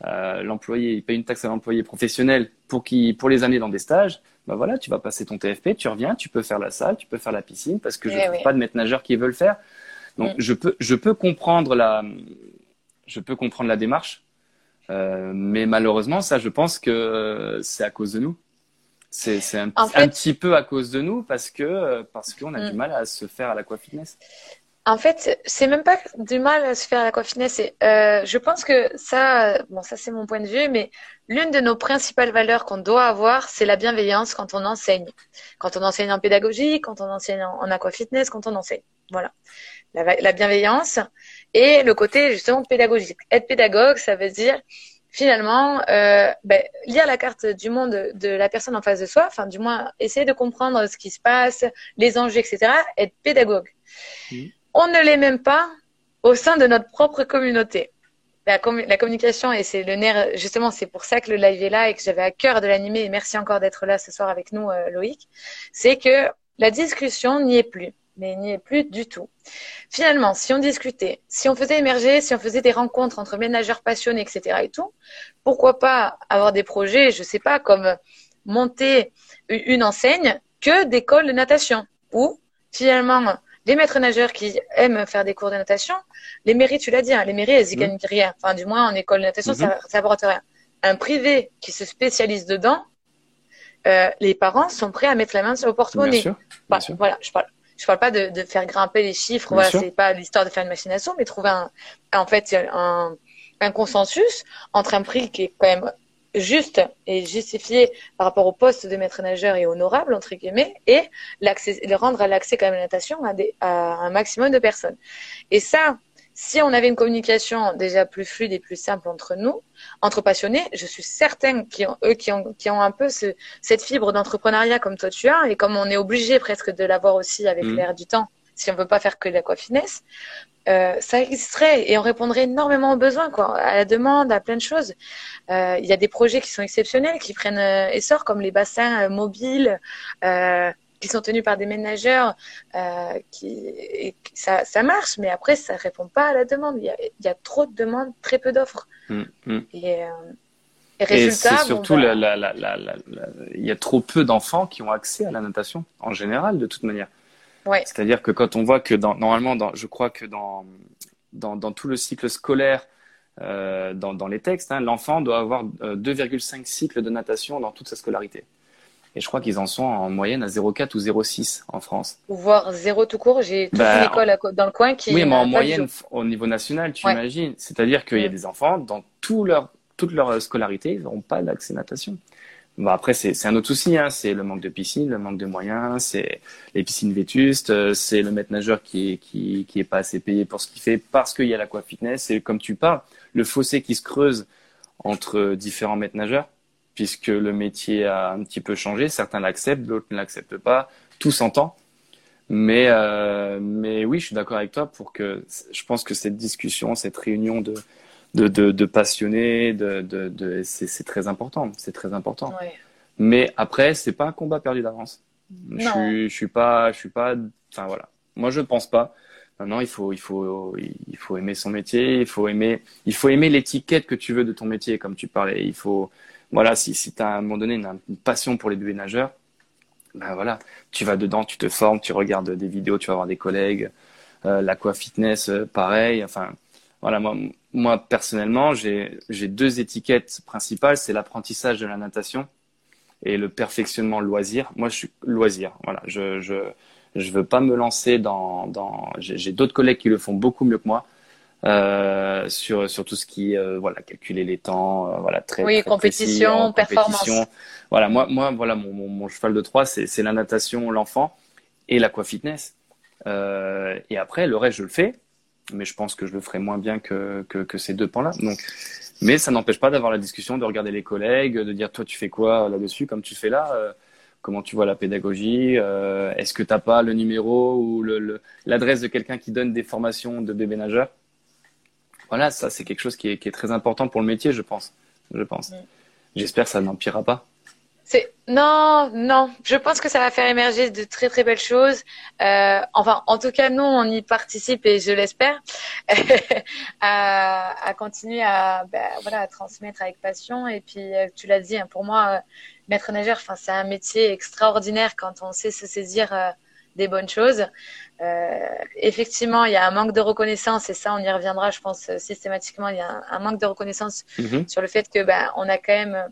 à l'employé, ils payent une taxe à l'employé professionnel pour qui pour les amener dans des stages. Bah voilà, tu vas passer ton TFP, tu reviens, tu peux faire la salle, tu peux faire la piscine parce que je ne eh trouve pas de maître nageur qui veut le faire. Donc mm. je peux je peux comprendre la je peux comprendre la démarche, euh, mais malheureusement ça je pense que c'est à cause de nous. C'est un, un, petit peu à cause de nous parce que parce qu'on a du mm. mal à se faire à l'aquafitness. En fait, c'est même pas du mal à se faire à l'aquafitness. Euh, je pense que ça, bon, ça c'est mon point de vue, mais l'une de nos principales valeurs qu'on doit avoir, c'est la bienveillance quand on enseigne. Quand on enseigne en pédagogie, quand on enseigne en, aquafitness, quand on enseigne. Voilà. La, la bienveillance et le côté justement pédagogique. Être pédagogue, ça veut dire finalement, euh, ben, lire la carte du monde de la personne en face de soi, enfin du moins essayer de comprendre ce qui se passe, les enjeux, etc., être pédagogue. On ne l'est même pas au sein de notre propre communauté. La, la communication, et c'est le nerf, justement, c'est pour ça que le live est là et que j'avais à cœur de l'animer, et merci encore d'être là ce soir avec nous, euh, Loïc, c'est que la discussion n'y est plus mais il n'y est plus du tout. Finalement, si on discutait, si on faisait émerger, si on faisait des rencontres entre ménageurs passionnés, etc. et tout, pourquoi pas avoir des projets, je sais pas, comme monter une enseigne que d'école de natation, ou finalement les maîtres nageurs qui aiment faire des cours de natation, les mairies, tu l'as dit, hein, les mairies, elles y mmh. gagnent rien. Enfin, du moins en école de natation, ça, ça apporte rien. Un privé qui se spécialise dedans, euh, les parents sont prêts à mettre la main sur le porte-monnaie. Voilà, je parle je parle pas de, de faire grimper les chiffres. Voilà, c'est pas l'histoire de faire une machination, mais trouver un, en fait, un, un consensus entre un prix qui est quand même juste et justifié par rapport au poste de maître nageur et honorable entre guillemets et l'accès rendre l'accès quand même à la natation à, des, à un maximum de personnes et ça si on avait une communication déjà plus fluide et plus simple entre nous, entre passionnés, je suis certaine qu'ils ont, eux qui ont, qui ont un peu ce, cette fibre d'entrepreneuriat comme toi tu as, et comme on est obligé presque de l'avoir aussi avec mmh. l'air du temps, si on veut pas faire que de l'aquafinesse, euh, ça existerait et on répondrait énormément aux besoins, quoi, à la demande, à plein de choses. Euh, il y a des projets qui sont exceptionnels, qui prennent euh, essor, comme les bassins euh, mobiles. Qui sont tenus par des ménageurs, euh, qui, ça, ça, marche, mais après, ça répond pas à la demande. Il y a, il y a trop de demandes, très peu d'offres. Mm. Et, euh, et, résultat, c'est surtout, il y a trop peu d'enfants qui ont accès à la natation, en général, de toute manière. Ouais. C'est-à-dire que quand on voit que dans, normalement, dans, je crois que dans, dans, dans tout le cycle scolaire, euh, dans, dans les textes, hein, l'enfant doit avoir 2,5 euh, cycles de natation dans toute sa scolarité. Et je crois qu'ils en sont en moyenne à 0,4 ou 0,6 en France. Voire 0 tout court. J'ai toute bah, une école dans le coin qui. Oui, mais en moyenne, au niveau national, tu imagines. C'est-à-dire qu'il y a des enfants, dans tout leur, toute leur scolarité, ils n'auront pas d'accès natation. Bon, après, c'est un autre souci. Hein. C'est le manque de piscine, le manque de moyens, c'est les piscines vétustes, c'est le maître nageur qui est, qui, qui est pas assez payé pour ce qu'il fait parce qu'il y a l'aqua fitness. C'est comme tu parles, le fossé qui se creuse entre différents maîtres nageurs puisque le métier a un petit peu changé. Certains l'acceptent, d'autres ne l'acceptent pas. Tout s'entend. Mais, euh, mais oui, je suis d'accord avec toi pour que je pense que cette discussion, cette réunion de, de, de, de passionnés, de, de, de c'est très important. C'est très important. Mais après, c'est pas un combat perdu d'avance. Je suis, je suis pas, je suis pas, enfin voilà. Moi, je pense pas. Maintenant, il faut, il faut, il faut aimer son métier. Il faut aimer, il faut aimer l'étiquette que tu veux de ton métier, comme tu parlais. Il faut, voilà, si, si tu as à un moment donné une, passion pour les bébés nageurs, ben voilà, tu vas dedans, tu te formes, tu regardes des vidéos, tu vas voir des collègues. Euh, l'aqua fitness, euh, pareil. Enfin, voilà, moi, moi personnellement, j'ai deux étiquettes principales, c'est l'apprentissage de la natation et le perfectionnement loisir. Moi, je suis loisir. Voilà, je je je veux pas me lancer dans dans. J'ai d'autres collègues qui le font beaucoup mieux que moi. Euh, sur sur tout ce qui euh, voilà calculer les temps euh, voilà très oui compétition performance. Voilà moi moi voilà mon, mon, mon cheval de Troie c'est c'est la natation l'enfant et l'aqua fitness. Euh, et après le reste je le fais mais je pense que je le ferai moins bien que que, que ces deux pans là donc mais ça n'empêche pas d'avoir la discussion de regarder les collègues de dire toi tu fais quoi là-dessus comme tu fais là comment tu vois la pédagogie Est-ce que tu n'as pas le numéro ou l'adresse le, de quelqu'un qui donne des formations de bébé nageurs voilà, ça c'est quelque chose qui est, très important pour le métier, je pense. Je pense. Mm. J'espère que ça n'empirera pas. C'est non, non. Je pense que ça va faire émerger de très très belles choses. Euh, enfin, en tout cas, nous, on y participe et je l'espère à, continuer à bah, voilà à transmettre avec passion. Et puis, euh, tu l'as dit, hein, pour moi, euh, maître nageur, enfin, c'est un métier extraordinaire quand on sait se saisir des bonnes choses. Euh, effectivement, il y a un manque de reconnaissance et ça, on y reviendra, je pense systématiquement. Il y a un, manque de reconnaissance mhm. sur le fait que ben, on a quand même,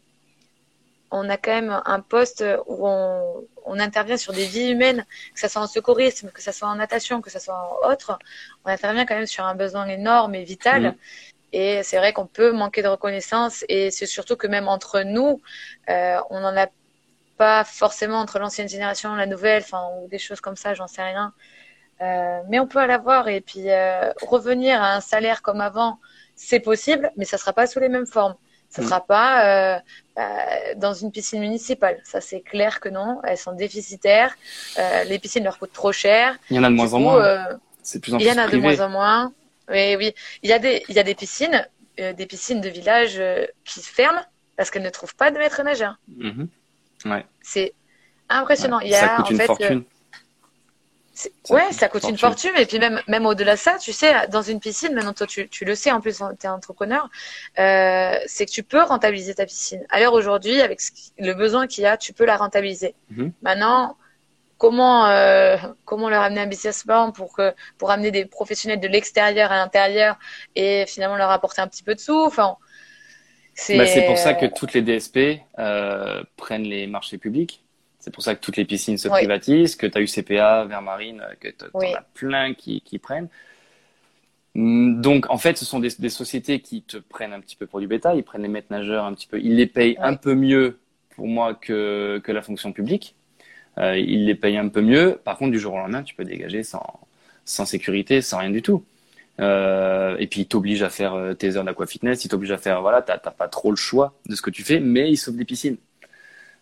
on a quand même un poste où on, on intervient sur des vies humaines, que ce soit en secourisme, que ce soit en natation, que ce soit en autre. On intervient quand même sur un besoin énorme et vital. Mhm. Et c'est vrai qu'on peut manquer de reconnaissance et c'est surtout que même entre nous, euh, on en a pas forcément entre l'ancienne génération, la nouvelle, enfin ou des choses comme ça, j'en sais rien. Euh, mais on peut l'avoir et puis euh, revenir à un salaire comme avant, c'est possible, mais ça sera pas sous les mêmes formes. Ça ne mm. sera pas euh, bah, dans une piscine municipale. Ça, c'est clair que non. Elles sont déficitaires. les piscines leur coûtent trop cher. Il y en a de moins en moins. c'est plus en Il y en a de moins en moins. Oui, oui. Il y a des, il y a des piscines, des piscines de village qui se ferment parce qu'elles ne trouvent pas de maître nageur. Ouais. C'est impressionnant. Il y a, ça coûte une fortune. Ouais, ça coûte une fortune. Et puis même, même au-delà de ça, tu sais, dans une piscine, maintenant toi tu, tu le sais, en plus tu es entrepreneur, euh, c'est que tu peux rentabiliser ta piscine. À l'heure aujourd'hui, avec le besoin qu'il y a, tu peux la rentabiliser. Mm-hmm. Maintenant, comment euh, comment leur amener un business plan pour que pour amener des professionnels de l'extérieur à l'intérieur et finalement leur apporter un petit peu de sous? Enfin, c'est bah, pour ça que toutes les DSP euh, prennent les marchés publics c'est pour ça que toutes les piscines se privatisent, que tu as eu CPA, Vermarine, que tu en as plein qui, qui prennent. Hum, donc, en fait, ce sont des, des, sociétés qui te prennent un petit peu pour du bétail, ils prennent les maîtres nageurs un petit peu, ils les payent un peu mieux pour moi que, que la fonction publique. Euh, ils les payent un peu mieux. Par contre, du jour au lendemain, tu peux dégager sans, sans sécurité, sans rien du tout. Euh, et puis, ils t'obligent à faire euh, tes heures d'aquafitness, ils t'obligent à faire, voilà, t'as pas trop le choix de ce que tu fais, mais ils sauvent des piscines.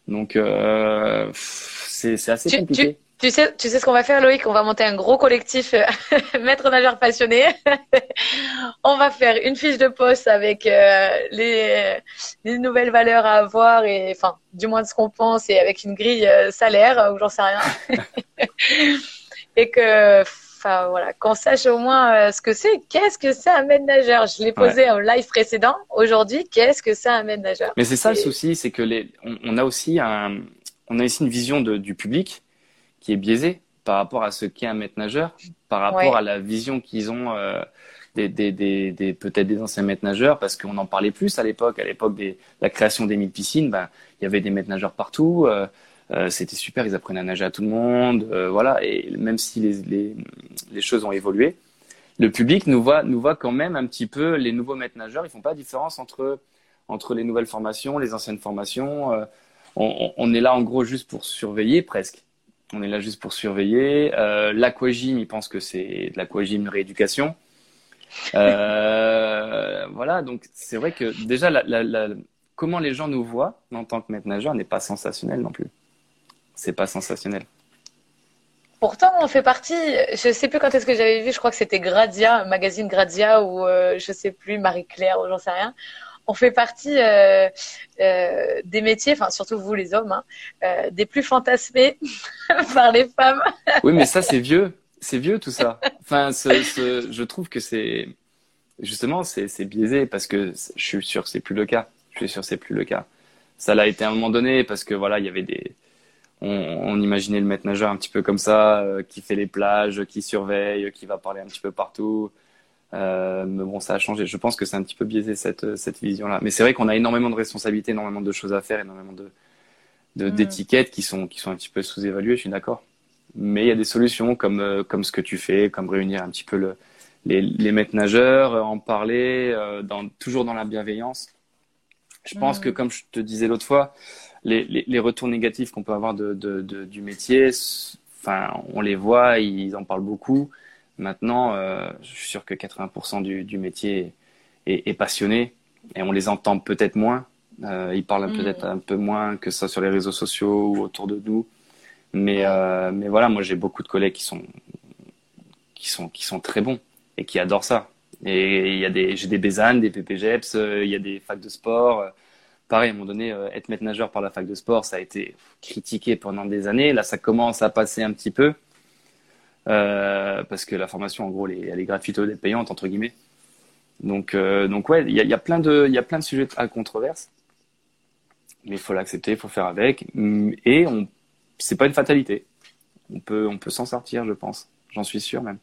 Donc euh, c'est assez compliqué. Tu, sais, tu sais ce qu'on va faire, Loïc? On va monter un gros collectif euh, maître nageur passionné. on va faire une fiche de poste avec euh, les, les, nouvelles valeurs à avoir et enfin, du moins de ce qu'on pense et avec une grille salaire ou j'en sais rien. et que enfin voilà, qu'on sache au moins euh, ce que c'est. Qu'est-ce que c'est un maître nageur? Je l'ai posé en live précédent. Aujourd'hui, qu'est-ce que c'est un maître nageur? Mais c'est ça le souci, c'est que les, on, a aussi un, on a une vision de, du public qui est biaisée par rapport à ce qu'est un maître nageur, par rapport à la vision qu'ils ont. Euh, des, des, des, des peut-être des anciens maîtres nageurs parce qu'on en parlait plus à l'époque à l'époque de la création des mille piscines ben il y avait des maîtres nageurs partout euh, euh, c'était super, ils apprenaient à nager à tout le monde, euh, voilà. Et même si les, les, choses ont évolué, le public nous voit, nous voit quand même un petit peu les nouveaux maîtres nageurs. Ils font pas la différence entre entre les nouvelles formations, les anciennes formations. Euh, on, est là en gros juste pour surveiller presque. On est là juste pour surveiller. L'aquagym, ils pensent que c'est de l'aquagym rééducation. Voilà, donc c'est vrai que déjà, comment les gens nous voient en tant que maître nageur n'est pas sensationnel non plus c'est pas sensationnel. Pourtant, on fait partie, je sais plus quand est-ce que j'avais vu, je crois que c'était Gradia, magazine Gradia ou euh, je sais plus Marie Claire ou j'en sais rien. On fait partie euh, euh, des métiers, enfin surtout vous les hommes, hein, euh, des plus fantasmés par les femmes. oui, mais ça c'est vieux, c'est vieux tout ça. Enfin, ce, ce, je trouve que c'est justement c'est biaisé parce que je suis sûr que c'est plus le cas. Je suis sûr que c'est plus le cas. Ça l'a été à un moment donné parce que voilà, il y avait des on, on, imaginait le maître nageur un petit peu comme ça, euh, qui fait les plages, qui surveille, qui va parler un petit peu partout. Euh, mais bon, ça a changé. Je pense que c'est un petit peu biaisé cette, cette vision-là. Mais c'est vrai qu'on a énormément de responsabilités, énormément de choses à faire, énormément de mm. d'étiquettes qui sont qui sont un petit peu sous-évaluées. Je suis d'accord. Mais il y a des solutions comme euh, comme ce que tu fais, comme réunir un petit peu le, les, les maîtres nageurs, en parler, euh, dans, toujours dans la bienveillance. Je pense mm. que comme je te disais l'autre fois, les, les, retours négatifs qu'on peut avoir de, de, de, du métier, enfin, on les voit, ils en parlent beaucoup. Maintenant, euh, je suis sûr que 80% du, du métier est, est, passionné et on les entend peut-être moins. Euh, ils parlent mm. peut-être un peu moins que ça sur les réseaux sociaux ou autour de nous. Mais, euh, mais voilà, moi j'ai beaucoup de collègues qui sont, qui sont, qui sont très bons et qui adorent ça. Et il y a des, j'ai des Bézanes, des PPGEPS, il y a des facs de sport pareil, à un moment donné, euh, être maître nageur par la fac de sport, ça a été critiqué pendant des années. Là, ça commence à passer un petit peu. Euh, parce que la formation, en gros, elle est, elle est elle est payante, entre guillemets. Donc, euh, donc ouais, il y a, y, a plein de, il y a plein de sujets à controverse. Mais il faut l'accepter, il faut faire avec. Et on, c'est pas une fatalité. On peut, on peut s'en sortir, je pense. J'en suis sûr même.